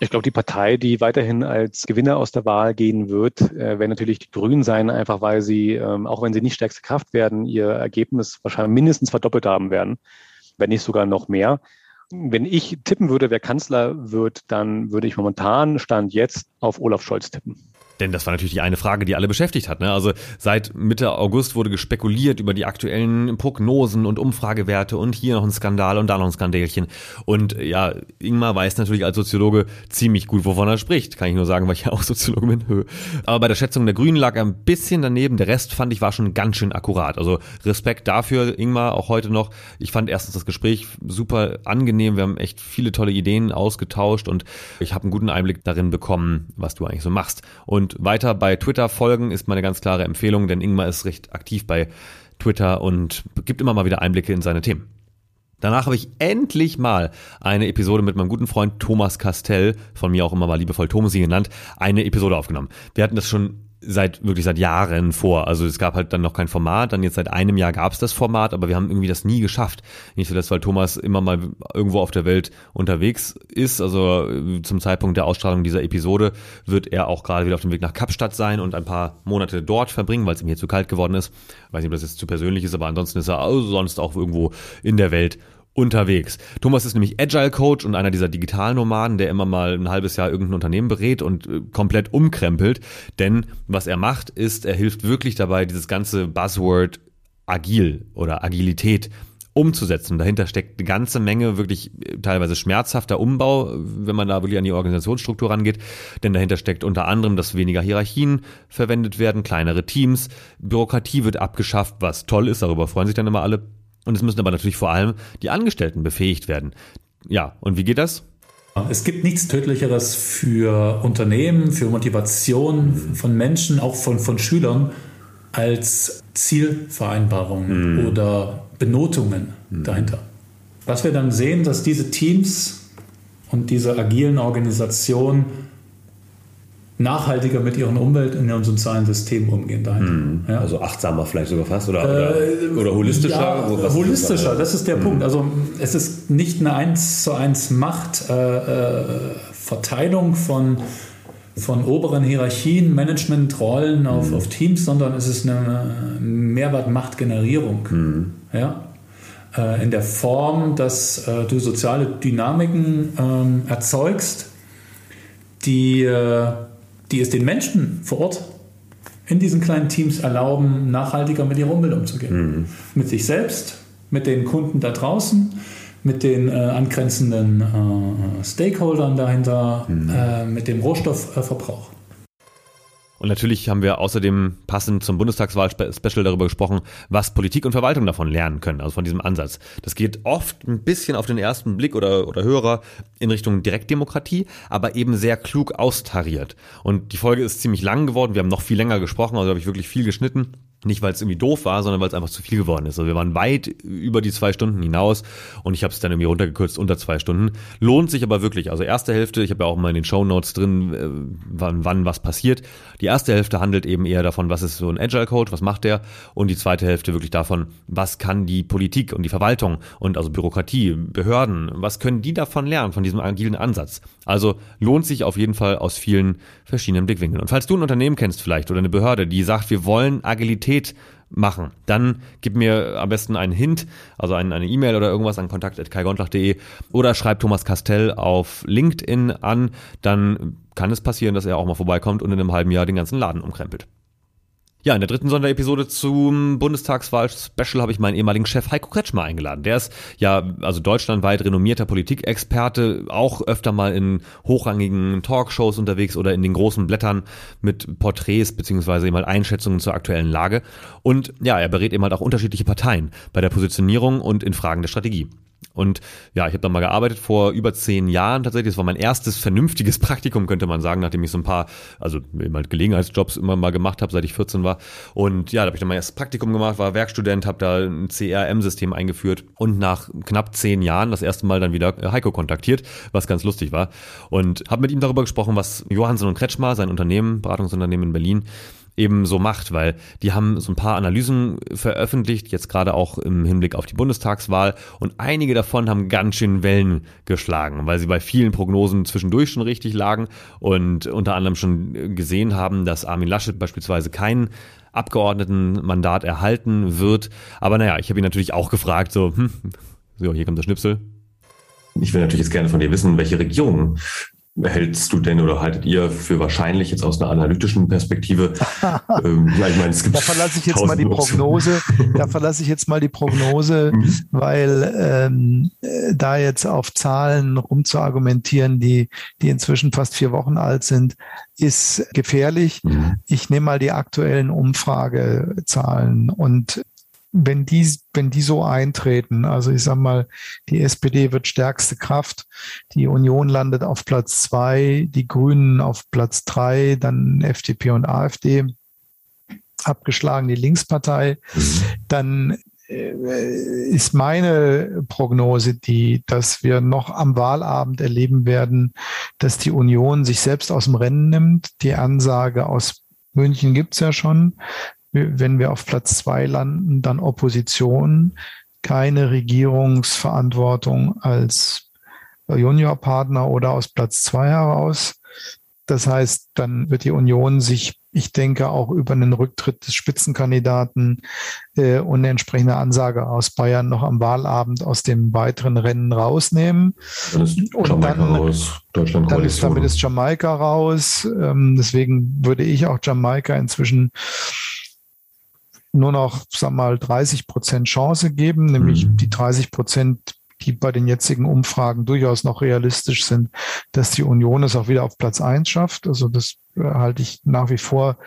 Ich glaube, die Partei, die weiterhin als Gewinner aus der Wahl gehen wird, äh, werden natürlich die Grünen sein, einfach weil sie, ähm, auch wenn sie nicht stärkste Kraft werden, ihr Ergebnis wahrscheinlich mindestens verdoppelt haben werden, wenn nicht sogar noch mehr. Wenn ich tippen würde, wer Kanzler wird, dann würde ich momentan Stand jetzt auf Olaf Scholz tippen. Denn das war natürlich die eine Frage, die alle beschäftigt hat. Ne? Also seit Mitte August wurde gespekuliert über die aktuellen Prognosen und Umfragewerte und hier noch ein Skandal und da noch ein Skandälchen. Und ja, Ingmar weiß natürlich als Soziologe ziemlich gut, wovon er spricht. Kann ich nur sagen, weil ich ja auch Soziologe bin. Aber bei der Schätzung der Grünen lag er ein bisschen daneben. Der Rest fand ich war schon ganz schön akkurat. Also Respekt dafür, Ingmar, auch heute noch. Ich fand erstens das Gespräch super angenehm. Wir haben echt viele tolle Ideen ausgetauscht und ich habe einen guten Einblick darin bekommen, was du eigentlich so machst. Und weiter bei Twitter folgen ist meine ganz klare Empfehlung, denn Ingmar ist recht aktiv bei Twitter und gibt immer mal wieder Einblicke in seine Themen. Danach habe ich endlich mal eine Episode mit meinem guten Freund Thomas Castell, von mir auch immer mal liebevoll Thomas genannt, eine Episode aufgenommen. Wir hatten das schon seit wirklich seit Jahren vor. Also es gab halt dann noch kein Format, dann jetzt seit einem Jahr gab es das Format, aber wir haben irgendwie das nie geschafft. Nicht so, dass weil Thomas immer mal irgendwo auf der Welt unterwegs ist. Also äh, zum Zeitpunkt der Ausstrahlung dieser Episode wird er auch gerade wieder auf dem Weg nach Kapstadt sein und ein paar Monate dort verbringen, weil es ihm hier zu kalt geworden ist. weiß nicht, ob das jetzt zu persönlich ist, aber ansonsten ist er sonst auch irgendwo in der Welt unterwegs. Thomas ist nämlich Agile Coach und einer dieser Digitalnomaden, der immer mal ein halbes Jahr irgendein Unternehmen berät und äh, komplett umkrempelt. Denn was er macht, ist, er hilft wirklich dabei, dieses ganze Buzzword agil oder Agilität umzusetzen. Dahinter steckt eine ganze Menge wirklich äh, teilweise schmerzhafter Umbau, wenn man da wirklich an die Organisationsstruktur rangeht. Denn dahinter steckt unter anderem, dass weniger Hierarchien verwendet werden, kleinere Teams, Bürokratie wird abgeschafft, was toll ist, darüber freuen sich dann immer alle Und es müssen aber natürlich vor allem die Angestellten befähigt werden. Ja, und wie geht das? Es gibt nichts Tödlicheres für Unternehmen, für Motivation von Menschen, auch von, von Schülern, als Zielvereinbarungen mhm. oder Benotungen mhm. dahinter. Was wir dann sehen, dass diese Teams und diese agilen Organisationen nachhaltiger mit ihren Umwelt- und ihren sozialen Systemen umgehen dahinter. Mhm. Ja. Also achtsamer vielleicht sogar fast oder, oder, äh, oder holistischer? Ja, holistischer, das ist der mhm. Punkt. Also es ist nicht eine eins zu eins Machtverteilung äh, äh von, von oberen Hierarchien, Managementrollen auf, mhm. auf Teams, sondern es ist eine Mehrwert-Machtgenerierung. Mhm. Ja? Äh, in der Form, dass äh, du soziale Dynamiken ähm, erzeugst, die äh, die es den Menschen vor Ort in diesen kleinen Teams erlauben, nachhaltiger mit ihrer Umwelt umzugehen. Mhm. Mit sich selbst, mit den Kunden da draußen, mit den äh, angrenzenden äh, Stakeholdern dahinter, mhm. äh, mit dem Rohstoffverbrauch. Und natürlich haben wir außerdem passend zum Bundestagswahl-Special darüber gesprochen, was Politik und Verwaltung davon lernen können, also von diesem Ansatz. Das geht oft ein bisschen auf den ersten Blick oder, oder Hörer in Richtung Direktdemokratie, aber eben sehr klug austariert. Und die Folge ist ziemlich lang geworden. Wir haben noch viel länger gesprochen, also habe ich wirklich viel geschnitten. Nicht, weil es irgendwie doof war, sondern weil es einfach zu viel geworden ist. Also wir waren weit über die zwei Stunden hinaus und ich habe es dann irgendwie runtergekürzt unter zwei Stunden. Lohnt sich aber wirklich. Also erste Hälfte, ich habe ja auch mal in den Show Notes drin, äh, wann, wann was passiert. Die erste Hälfte handelt eben eher davon, was ist so ein Agile Coach, was macht der? Und die zweite Hälfte wirklich davon, was kann die Politik und die Verwaltung und also Bürokratie, Behörden, was können die davon lernen, von diesem agilen Ansatz? Also lohnt sich auf jeden Fall aus vielen verschiedenen Blickwinkeln. Und falls du ein Unternehmen kennst vielleicht oder eine Behörde, die sagt, wir wollen Agilität machen, dann gib mir am besten einen Hint, also eine E-Mail oder irgendwas an kontakt.kaigontlach.de oder schreib Thomas Castell auf LinkedIn an, dann kann es passieren, dass er auch mal vorbeikommt und in einem halben Jahr den ganzen Laden umkrempelt. Ja, in der dritten Sonderepisode zum Bundestagswahl-Special habe ich meinen ehemaligen Chef Heiko Kretschmer eingeladen. Der ist ja also deutschlandweit renommierter Politikexperte, auch öfter mal in hochrangigen Talkshows unterwegs oder in den großen Blättern mit Porträts beziehungsweise eben halt Einschätzungen zur aktuellen Lage. Und ja, er berät eben halt auch unterschiedliche Parteien bei der Positionierung und in Fragen der Strategie. Und ja, ich habe da mal gearbeitet vor über zehn Jahren tatsächlich. Das war mein erstes vernünftiges Praktikum, könnte man sagen, nachdem ich so ein paar, also halt Gelegenheitsjobs immer mal gemacht habe, seit ich 14 war. Und ja, da habe ich dann mein erstes Praktikum gemacht, war Werkstudent, habe da ein CRM-System eingeführt und nach knapp zehn Jahren das erste Mal dann wieder Heiko kontaktiert, was ganz lustig war. Und habe mit ihm darüber gesprochen, was Johansson und Kretschmer, sein Unternehmen, Beratungsunternehmen in Berlin, eben so macht, weil die haben so ein paar Analysen veröffentlicht, jetzt gerade auch im Hinblick auf die Bundestagswahl und einige davon haben ganz schön Wellen geschlagen, weil sie bei vielen Prognosen zwischendurch schon richtig lagen und unter anderem schon gesehen haben, dass Armin Laschet beispielsweise kein Abgeordnetenmandat erhalten wird. Aber naja, ich habe ihn natürlich auch gefragt, so, hm, so, hier kommt der Schnipsel. Ich will natürlich jetzt gerne von dir wissen, welche Regierung hältst du denn oder haltet ihr für wahrscheinlich jetzt aus einer analytischen Perspektive? ähm, ja, ich meine, es gibt da verlasse ich jetzt mal die Prognose. da verlasse ich jetzt mal die Prognose, mhm. weil ähm, da jetzt auf Zahlen rumzuargumentieren, die die inzwischen fast vier Wochen alt sind, ist gefährlich. Mhm. Ich nehme mal die aktuellen Umfragezahlen und wenn die, wenn die so eintreten, also ich sag mal, die SPD wird stärkste Kraft, die Union landet auf Platz zwei, die Grünen auf Platz drei, dann FDP und AfD abgeschlagen, die Linkspartei, mhm. dann äh, ist meine Prognose die, dass wir noch am Wahlabend erleben werden, dass die Union sich selbst aus dem Rennen nimmt. Die Ansage aus München gibt's ja schon, wenn wir auf Platz zwei landen, dann Opposition, keine Regierungsverantwortung als Juniorpartner oder aus Platz zwei heraus. Das heißt, dann wird die Union sich, ich denke, auch über einen Rücktritt des Spitzenkandidaten äh, und eine entsprechende Ansage aus Bayern noch am Wahlabend aus dem weiteren Rennen rausnehmen. Dann ist Jamaika dann, raus. Deutschland dann ist, damit ist Jamaika raus. Ähm, deswegen würde ich auch Jamaika inzwischen nur noch, sag mal, 30 Prozent Chance geben, nämlich mhm. die 30 Prozent, die bei den jetzigen Umfragen durchaus noch realistisch sind, dass die Union es auch wieder auf Platz eins schafft. Also das äh, halte ich nach wie vor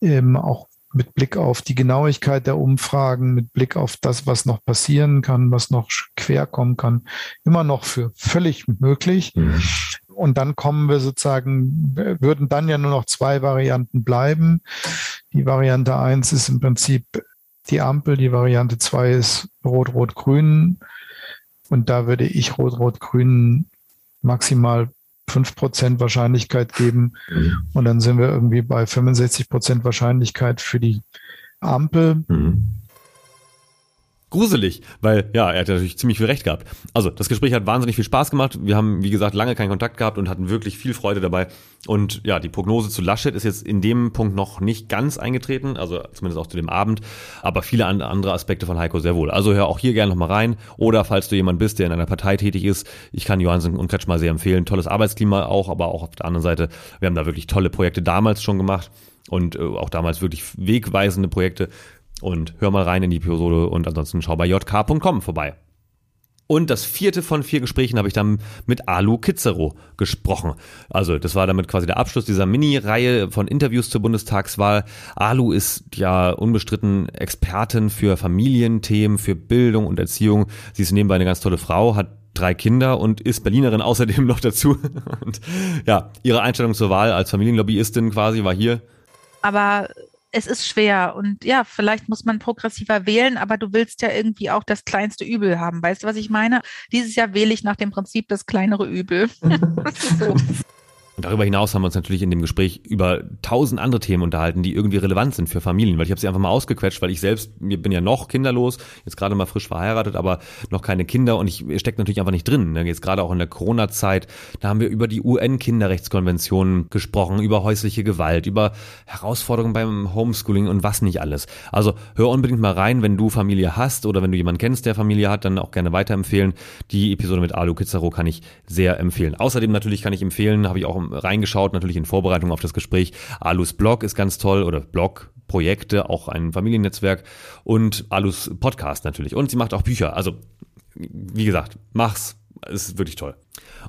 ähm, auch mit Blick auf die Genauigkeit der Umfragen, mit Blick auf das, was noch passieren kann, was noch quer kommen kann, immer noch für völlig möglich. Mhm. Und dann kommen wir sozusagen, würden dann ja nur noch zwei Varianten bleiben. Die Variante eins ist im Prinzip die Ampel, die Variante zwei ist Rot-Rot-Grün. Und da würde ich Rot-Rot-Grün maximal 5% Wahrscheinlichkeit geben. Mhm. Und dann sind wir irgendwie bei 65% Wahrscheinlichkeit für die Ampel. Mhm gruselig, weil ja, er hat natürlich ziemlich viel Recht gehabt. Also, das Gespräch hat wahnsinnig viel Spaß gemacht. Wir haben, wie gesagt, lange keinen Kontakt gehabt und hatten wirklich viel Freude dabei. Und ja, die Prognose zu Laschet ist jetzt in dem Punkt noch nicht ganz eingetreten, also zumindest auch zu dem Abend, aber viele andere Aspekte von Heiko sehr wohl. Also hör auch hier gerne nochmal rein oder falls du jemand bist, der in einer Partei tätig ist, ich kann Johansen und Kretschmer sehr empfehlen. Tolles Arbeitsklima auch, aber auch auf der anderen Seite, wir haben da wirklich tolle Projekte damals schon gemacht und äh, auch damals wirklich wegweisende Projekte und hör mal rein in die Episode und ansonsten schau bei jk.com vorbei. Und das vierte von vier Gesprächen habe ich dann mit Alu Kizero gesprochen. Also das war damit quasi der Abschluss dieser Mini-Reihe von Interviews zur Bundestagswahl. Alu ist ja unbestritten Expertin für Familienthemen, für Bildung und Erziehung. Sie ist nebenbei eine ganz tolle Frau, hat drei Kinder und ist Berlinerin außerdem noch dazu. Und ja, ihre Einstellung zur Wahl als Familienlobbyistin quasi war hier. Aber es ist schwer und ja, vielleicht muss man progressiver wählen, aber du willst ja irgendwie auch das kleinste Übel haben. Weißt du, was ich meine? Dieses Jahr wähle ich nach dem Prinzip das kleinere Übel. so. Und darüber hinaus haben wir uns natürlich in dem Gespräch über tausend andere Themen unterhalten, die irgendwie relevant sind für Familien, weil ich habe sie einfach mal ausgequetscht, weil ich selbst, mir bin ja noch kinderlos, jetzt gerade mal frisch verheiratet, aber noch keine Kinder und ich stecke natürlich einfach nicht drin. Ne? Jetzt gerade auch in der Corona-Zeit, da haben wir über die UN-Kinderrechtskonvention gesprochen, über häusliche Gewalt, über Herausforderungen beim Homeschooling und was nicht alles. Also hör unbedingt mal rein, wenn du Familie hast oder wenn du jemanden kennst, der Familie hat, dann auch gerne weiterempfehlen. Die Episode mit Alu Kizzaro kann ich sehr empfehlen. Außerdem natürlich kann ich empfehlen, habe ich auch reingeschaut, natürlich in Vorbereitung auf das Gespräch. Alus Blog ist ganz toll oder Blog, Projekte, auch ein Familiennetzwerk und Alus Podcast natürlich. Und sie macht auch Bücher. Also, wie gesagt, mach's. Ist wirklich toll.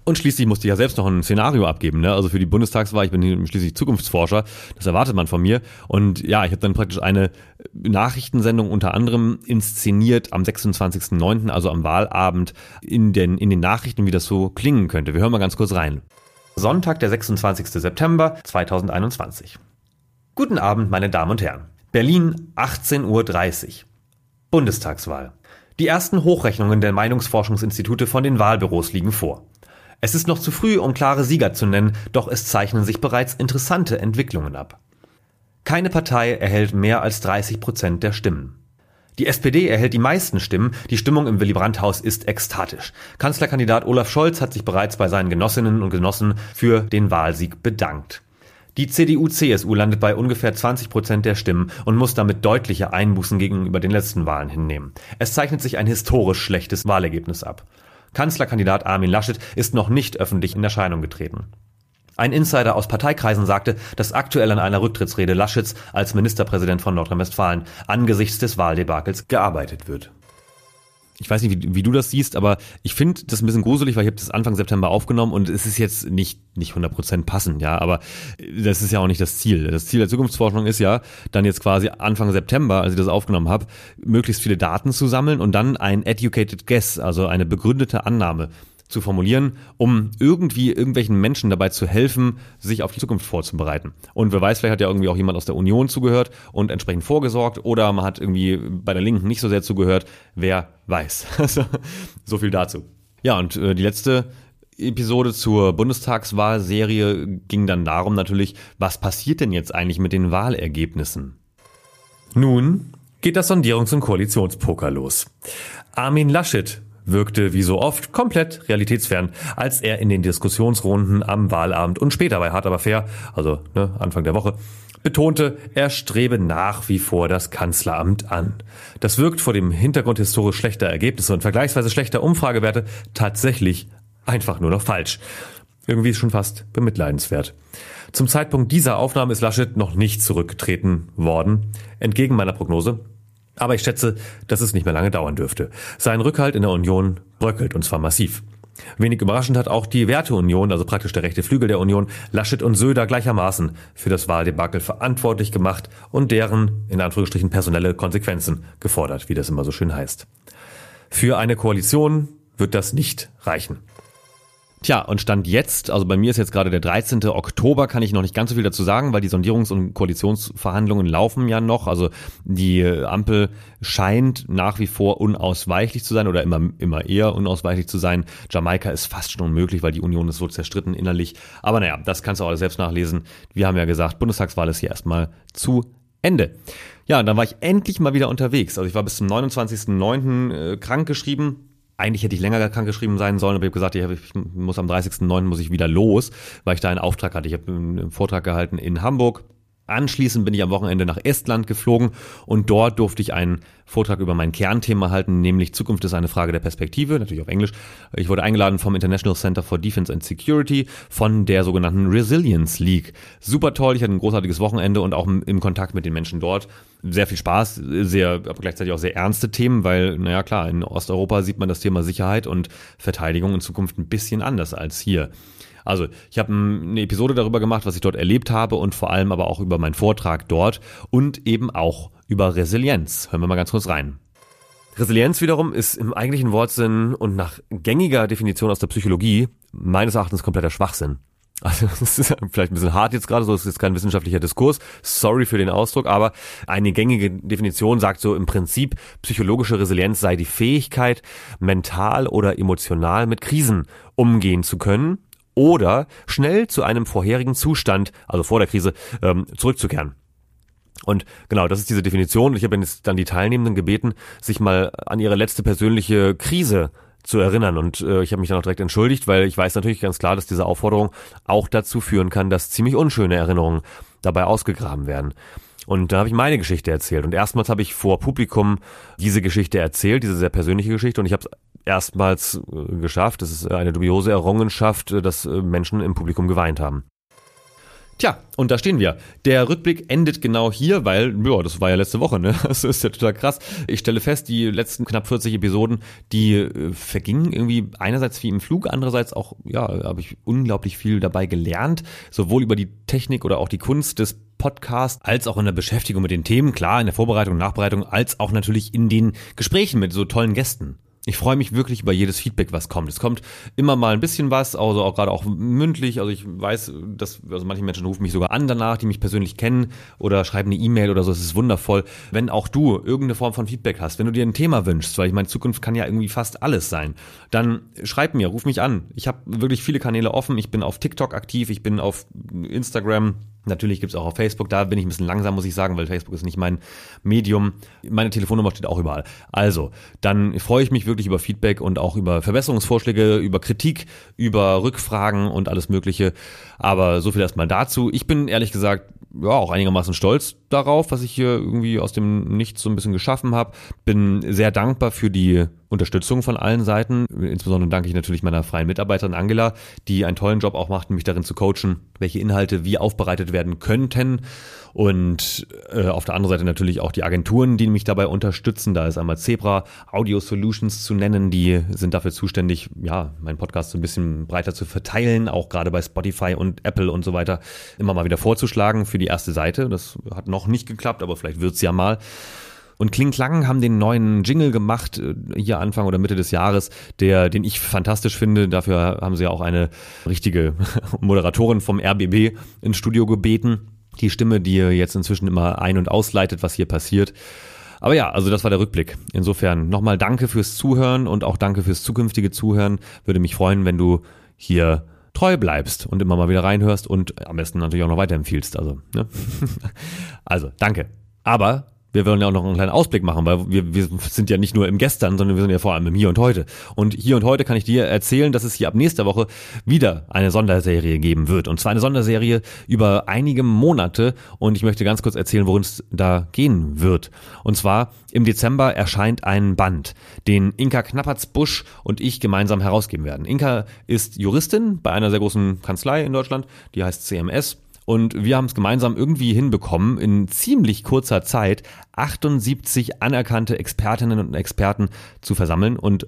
Und schließlich musste ich ja selbst noch ein Szenario abgeben. Ne? Also für die Bundestagswahl, ich bin schließlich Zukunftsforscher, das erwartet man von mir. Und ja, ich habe dann praktisch eine Nachrichtensendung unter anderem inszeniert am 26.09., also am Wahlabend, in den, in den Nachrichten, wie das so klingen könnte. Wir hören mal ganz kurz rein. Sonntag, der 26. September 2021. Guten Abend, meine Damen und Herren. Berlin, 18.30 Uhr. Bundestagswahl. Die ersten Hochrechnungen der Meinungsforschungsinstitute von den Wahlbüros liegen vor. Es ist noch zu früh, um klare Sieger zu nennen, doch es zeichnen sich bereits interessante Entwicklungen ab. Keine Partei erhält mehr als 30 Prozent der Stimmen. Die SPD erhält die meisten Stimmen. Die Stimmung im Willy Brandt-Haus ist ekstatisch. Kanzlerkandidat Olaf Scholz hat sich bereits bei seinen Genossinnen und Genossen für den Wahlsieg bedankt. Die CDU-CSU landet bei ungefähr 20 Prozent der Stimmen und muss damit deutliche Einbußen gegenüber den letzten Wahlen hinnehmen. Es zeichnet sich ein historisch schlechtes Wahlergebnis ab. Kanzlerkandidat Armin Laschet ist noch nicht öffentlich in Erscheinung getreten. Ein Insider aus Parteikreisen sagte, dass aktuell an einer Rücktrittsrede Laschets als Ministerpräsident von Nordrhein-Westfalen angesichts des Wahldebakels gearbeitet wird. Ich weiß nicht, wie, wie du das siehst, aber ich finde das ein bisschen gruselig, weil ich habe das Anfang September aufgenommen und es ist jetzt nicht nicht 100% passend, ja, aber das ist ja auch nicht das Ziel. Das Ziel der Zukunftsforschung ist ja, dann jetzt quasi Anfang September, als ich das aufgenommen habe, möglichst viele Daten zu sammeln und dann ein educated guess, also eine begründete Annahme zu formulieren, um irgendwie irgendwelchen Menschen dabei zu helfen, sich auf die Zukunft vorzubereiten. Und wer weiß, vielleicht hat ja irgendwie auch jemand aus der Union zugehört und entsprechend vorgesorgt oder man hat irgendwie bei der Linken nicht so sehr zugehört. Wer weiß. Also, so viel dazu. Ja, und äh, die letzte Episode zur Bundestagswahlserie ging dann darum natürlich, was passiert denn jetzt eigentlich mit den Wahlergebnissen? Nun geht das Sondierungs- und Koalitionspoker los. Armin Laschet wirkte wie so oft komplett realitätsfern, als er in den Diskussionsrunden am Wahlabend und später bei Hart aber fair, also ne, Anfang der Woche, betonte, er strebe nach wie vor das Kanzleramt an. Das wirkt vor dem Hintergrund historisch schlechter Ergebnisse und vergleichsweise schlechter Umfragewerte tatsächlich einfach nur noch falsch. Irgendwie schon fast bemitleidenswert. Zum Zeitpunkt dieser Aufnahme ist Laschet noch nicht zurückgetreten worden, entgegen meiner Prognose. Aber ich schätze, dass es nicht mehr lange dauern dürfte. Sein Rückhalt in der Union bröckelt und zwar massiv. Wenig überraschend hat auch die Werteunion, also praktisch der rechte Flügel der Union, Laschet und Söder gleichermaßen für das Wahldebakel verantwortlich gemacht und deren, in Anführungsstrichen, personelle Konsequenzen gefordert, wie das immer so schön heißt. Für eine Koalition wird das nicht reichen. Tja, und Stand jetzt, also bei mir ist jetzt gerade der 13. Oktober, kann ich noch nicht ganz so viel dazu sagen, weil die Sondierungs- und Koalitionsverhandlungen laufen ja noch. Also die Ampel scheint nach wie vor unausweichlich zu sein oder immer, immer eher unausweichlich zu sein. Jamaika ist fast schon unmöglich, weil die Union ist so zerstritten innerlich. Aber naja, das kannst du auch selbst nachlesen. Wir haben ja gesagt, Bundestagswahl ist hier erstmal zu Ende. Ja, und dann war ich endlich mal wieder unterwegs. Also ich war bis zum 29.09. Äh, krankgeschrieben, eigentlich hätte ich länger krank geschrieben sein sollen, aber ich habe gesagt, ich, hab, ich muss am 30.09. muss ich wieder los, weil ich da einen Auftrag hatte. Ich habe einen Vortrag gehalten in Hamburg Anschließend bin ich am Wochenende nach Estland geflogen und dort durfte ich einen Vortrag über mein Kernthema halten, nämlich Zukunft ist eine Frage der Perspektive, natürlich auf Englisch. Ich wurde eingeladen vom International Center for Defense and Security von der sogenannten Resilience League. Super toll, ich hatte ein großartiges Wochenende und auch im Kontakt mit den Menschen dort. Sehr viel Spaß, sehr, aber gleichzeitig auch sehr ernste Themen, weil, naja klar, in Osteuropa sieht man das Thema Sicherheit und Verteidigung in Zukunft ein bisschen anders als hier. Also ich habe eine Episode darüber gemacht, was ich dort erlebt habe und vor allem aber auch über meinen Vortrag dort und eben auch über Resilienz. Hören wir mal ganz kurz rein. Resilienz wiederum ist im eigentlichen Wortsinn und nach gängiger Definition aus der Psychologie meines Erachtens kompletter Schwachsinn. Also das ist vielleicht ein bisschen hart jetzt gerade, so ist jetzt kein wissenschaftlicher Diskurs. Sorry für den Ausdruck, aber eine gängige Definition sagt so im Prinzip, psychologische Resilienz sei die Fähigkeit, mental oder emotional mit Krisen umgehen zu können oder schnell zu einem vorherigen Zustand, also vor der Krise, ähm, zurückzukehren. Und genau, das ist diese Definition. Ich habe jetzt dann die Teilnehmenden gebeten, sich mal an ihre letzte persönliche Krise zu erinnern. Und äh, ich habe mich dann auch direkt entschuldigt, weil ich weiß natürlich ganz klar, dass diese Aufforderung auch dazu führen kann, dass ziemlich unschöne Erinnerungen dabei ausgegraben werden. Und da habe ich meine Geschichte erzählt. Und erstmals habe ich vor Publikum diese Geschichte erzählt, diese sehr persönliche Geschichte. Und ich habe es erstmals äh, geschafft. Es ist eine dubiose Errungenschaft, äh, dass äh, Menschen im Publikum geweint haben. Tja, und da stehen wir. Der Rückblick endet genau hier, weil, ja, das war ja letzte Woche, ne? Das ist ja total krass. Ich stelle fest, die letzten knapp 40 Episoden, die äh, vergingen irgendwie einerseits wie im Flug, andererseits auch, ja, habe ich unglaublich viel dabei gelernt, sowohl über die Technik oder auch die Kunst des Podcasts, als auch in der Beschäftigung mit den Themen, klar, in der Vorbereitung und Nachbereitung, als auch natürlich in den Gesprächen mit so tollen Gästen. Ich freue mich wirklich über jedes Feedback, was kommt. Es kommt immer mal ein bisschen was, also auch gerade auch mündlich. Also ich weiß, dass also manche Menschen rufen mich sogar an danach, die mich persönlich kennen oder schreiben eine E-Mail oder so. Es ist wundervoll, wenn auch du irgendeine Form von Feedback hast, wenn du dir ein Thema wünschst, weil ich meine, Zukunft kann ja irgendwie fast alles sein. Dann schreib mir, ruf mich an. Ich habe wirklich viele Kanäle offen. Ich bin auf TikTok aktiv, ich bin auf Instagram Natürlich gibt's auch auf Facebook, da bin ich ein bisschen langsam, muss ich sagen, weil Facebook ist nicht mein Medium. Meine Telefonnummer steht auch überall. Also, dann freue ich mich wirklich über Feedback und auch über Verbesserungsvorschläge, über Kritik, über Rückfragen und alles Mögliche. Aber so viel erstmal dazu. Ich bin ehrlich gesagt ja auch einigermaßen stolz darauf, was ich hier irgendwie aus dem Nichts so ein bisschen geschaffen habe. Bin sehr dankbar für die Unterstützung von allen Seiten. Insbesondere danke ich natürlich meiner freien Mitarbeiterin Angela, die einen tollen Job auch macht, mich darin zu coachen, welche Inhalte wie aufbereitet werden könnten. Und äh, auf der anderen Seite natürlich auch die Agenturen, die mich dabei unterstützen. Da ist einmal Zebra Audio Solutions zu nennen, die sind dafür zuständig, ja, meinen Podcast so ein bisschen breiter zu verteilen, auch gerade bei Spotify und Apple und so weiter immer mal wieder vorzuschlagen für die erste Seite. Das hat noch nicht geklappt, aber vielleicht wird's ja mal. Und Kling Klang haben den neuen Jingle gemacht, äh, hier Anfang oder Mitte des Jahres, der, den ich fantastisch finde. Dafür haben sie ja auch eine richtige Moderatorin vom RBB ins Studio gebeten. Die Stimme, die jetzt inzwischen immer ein- und ausleitet, was hier passiert. Aber ja, also das war der Rückblick. Insofern nochmal danke fürs Zuhören und auch danke fürs zukünftige Zuhören. Würde mich freuen, wenn du hier treu bleibst und immer mal wieder reinhörst und am besten natürlich auch noch weiterempfiehlst. Also, ne? also danke. Aber wir wollen ja auch noch einen kleinen Ausblick machen, weil wir, wir sind ja nicht nur im Gestern, sondern wir sind ja vor allem im Hier und Heute. Und hier und heute kann ich dir erzählen, dass es hier ab nächster Woche wieder eine Sonderserie geben wird. Und zwar eine Sonderserie über einige Monate. Und ich möchte ganz kurz erzählen, worum es da gehen wird. Und zwar im Dezember erscheint ein Band, den Inka Knappertsbusch und ich gemeinsam herausgeben werden. Inka ist Juristin bei einer sehr großen Kanzlei in Deutschland, die heißt CMS und wir haben es gemeinsam irgendwie hinbekommen, in ziemlich kurzer Zeit 78 anerkannte Expertinnen und Experten zu versammeln und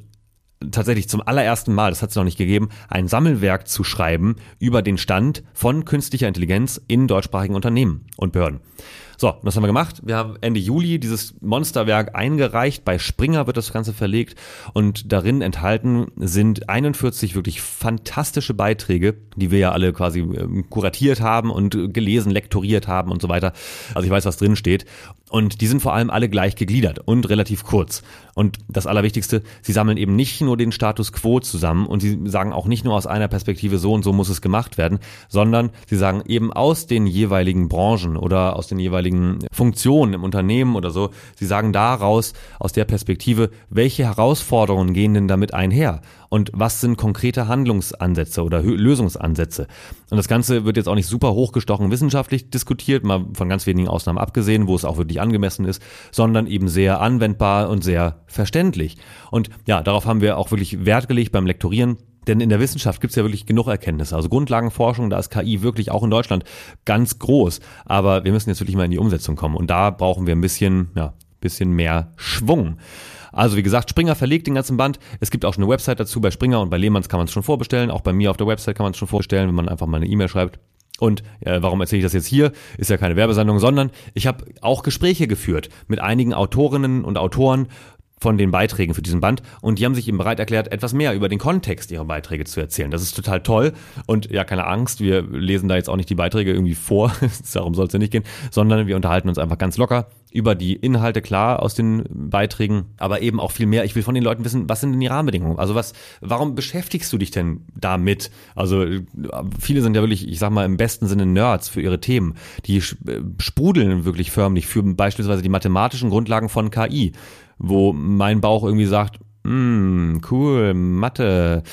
tatsächlich zum allerersten Mal, das hat es noch nicht gegeben, ein Sammelwerk zu schreiben über den Stand von künstlicher Intelligenz in deutschsprachigen Unternehmen und Behörden. So, das haben wir gemacht. Wir haben Ende Juli dieses Monsterwerk eingereicht. Bei Springer wird das Ganze verlegt und darin enthalten sind 41 wirklich fantastische Beiträge, die wir ja alle quasi ähm, kuratiert haben und gelesen, lektoriert haben und so weiter. Also ich weiß, was drin steht. Und die sind vor allem alle gleich gegliedert und relativ kurz. Und das Allerwichtigste, sie sammeln eben nicht nur den Status quo zusammen und sie sagen auch nicht nur aus einer Perspektive so und so muss es gemacht werden, sondern sie sagen eben aus den jeweiligen Branchen oder aus den jeweiligen Funktionen im Unternehmen oder so, sie sagen daraus, aus der Perspektive, welche Herausforderungen gehen denn damit einher? und was sind konkrete Handlungsansätze oder Lösungsansätze. Und das Ganze wird jetzt auch nicht super hochgestochen wissenschaftlich diskutiert, mal von ganz wenigen Ausnahmen abgesehen, wo es auch wirklich angemessen ist, sondern eben sehr anwendbar und sehr verständlich. Und ja, darauf haben wir auch wirklich Wert gelegt beim Lektorieren. Denn in der Wissenschaft gibt es ja wirklich genug Erkenntnisse. Also Grundlagenforschung, da ist KI wirklich auch in Deutschland ganz groß. Aber wir müssen jetzt wirklich mal in die Umsetzung kommen. Und da brauchen wir ein bisschen, ja, bisschen mehr Schwung. Also wie gesagt, Springer verlegt den ganzen Band. Es gibt auch schon eine Website dazu. Bei Springer und bei Lehmanns kann man es schon vorbestellen. Auch bei mir auf der Website kann man es schon vorbestellen, wenn man einfach mal eine E-Mail schreibt. Und äh, warum erzähle ich das jetzt hier? Ist ja keine Werbesendung, sondern ich habe auch Gespräche geführt mit einigen Autorinnen und Autoren von den Beiträgen für diesen Band und die haben sich eben bereit erklärt, etwas mehr über den Kontext ihrer Beiträge zu erzählen. Das ist total toll und ja, keine Angst, wir lesen da jetzt auch nicht die Beiträge irgendwie vor, darum soll es ja nicht gehen, sondern wir unterhalten uns einfach ganz locker über die Inhalte klar aus den Beiträgen, aber eben auch viel mehr. Ich will von den Leuten wissen, was sind denn die Rahmenbedingungen? Also was, warum beschäftigst du dich denn damit? Also viele sind ja wirklich, ich sag mal im besten Sinne Nerds für ihre Themen. Die sprudeln wirklich förmlich für beispielsweise die mathematischen Grundlagen von KI, wo mein Bauch irgendwie sagt, Mm, cool, Mathe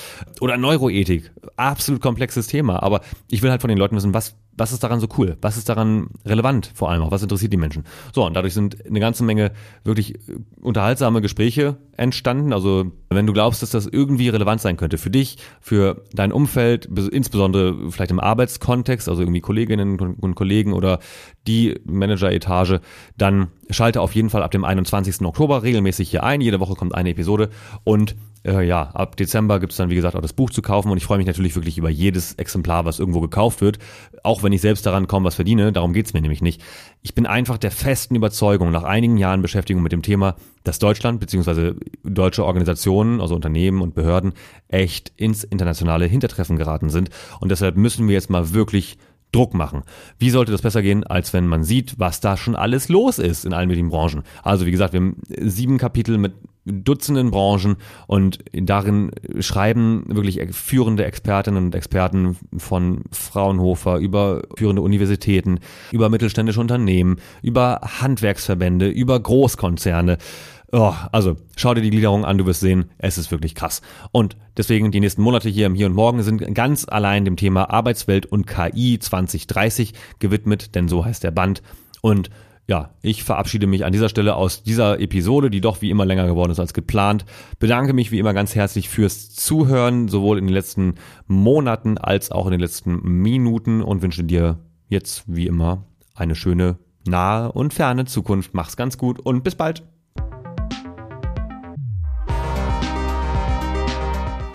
oder Neuroethik. Absolut komplexes Thema. Aber ich will halt von den Leuten wissen, was was ist daran so cool? Was ist daran relevant vor allem auch? Was interessiert die Menschen? So, und dadurch sind eine ganze Menge wirklich äh, unterhaltsame Gespräche entstanden. Also, wenn du glaubst, dass das irgendwie relevant sein könnte für dich, für dein Umfeld, insbesondere vielleicht im Arbeitskontext, also irgendwie Kolleginnen und Kollegen oder die Manager-Etage, dann schalte auf jeden Fall ab dem 21. Oktober regelmäßig hier ein. Jede Woche kommt eine Episode und äh, ja, ab Dezember gibt es dann, wie gesagt, auch das Buch zu kaufen und ich freue mich natürlich wirklich über jedes Exemplar, was irgendwo gekauft wird, auch wenn ich selbst daran kaum was verdiene, darum geht's mir nämlich nicht. Ich bin einfach der festen Überzeugung, nach einigen Jahren Beschäftigung mit dem Thema, dass Deutschland bzw. deutsche Organisationen, also Unternehmen und Behörden, echt ins internationale Hintertreffen geraten sind und deshalb müssen wir jetzt mal wirklich Druck machen. Wie sollte das besser gehen, als wenn man sieht, was da schon alles los ist in allen möglichen Branchen? Also wie gesagt, wir haben sieben Kapitel mit Dutzenden Branchen und darin schreiben wirklich führende Expertinnen und Experten von Fraunhofer über führende Universitäten, über mittelständische Unternehmen, über Handwerksverbände, über Großkonzerne. Oh, also schau dir die Gliederung an, du wirst sehen, es ist wirklich krass. Und deswegen die nächsten Monate hier im Hier und Morgen sind ganz allein dem Thema Arbeitswelt und KI 2030 gewidmet, denn so heißt der Band. Und ja, ich verabschiede mich an dieser Stelle aus dieser Episode, die doch wie immer länger geworden ist als geplant. Bedanke mich wie immer ganz herzlich fürs Zuhören, sowohl in den letzten Monaten als auch in den letzten Minuten und wünsche dir jetzt wie immer eine schöne nahe und ferne Zukunft. Mach's ganz gut und bis bald.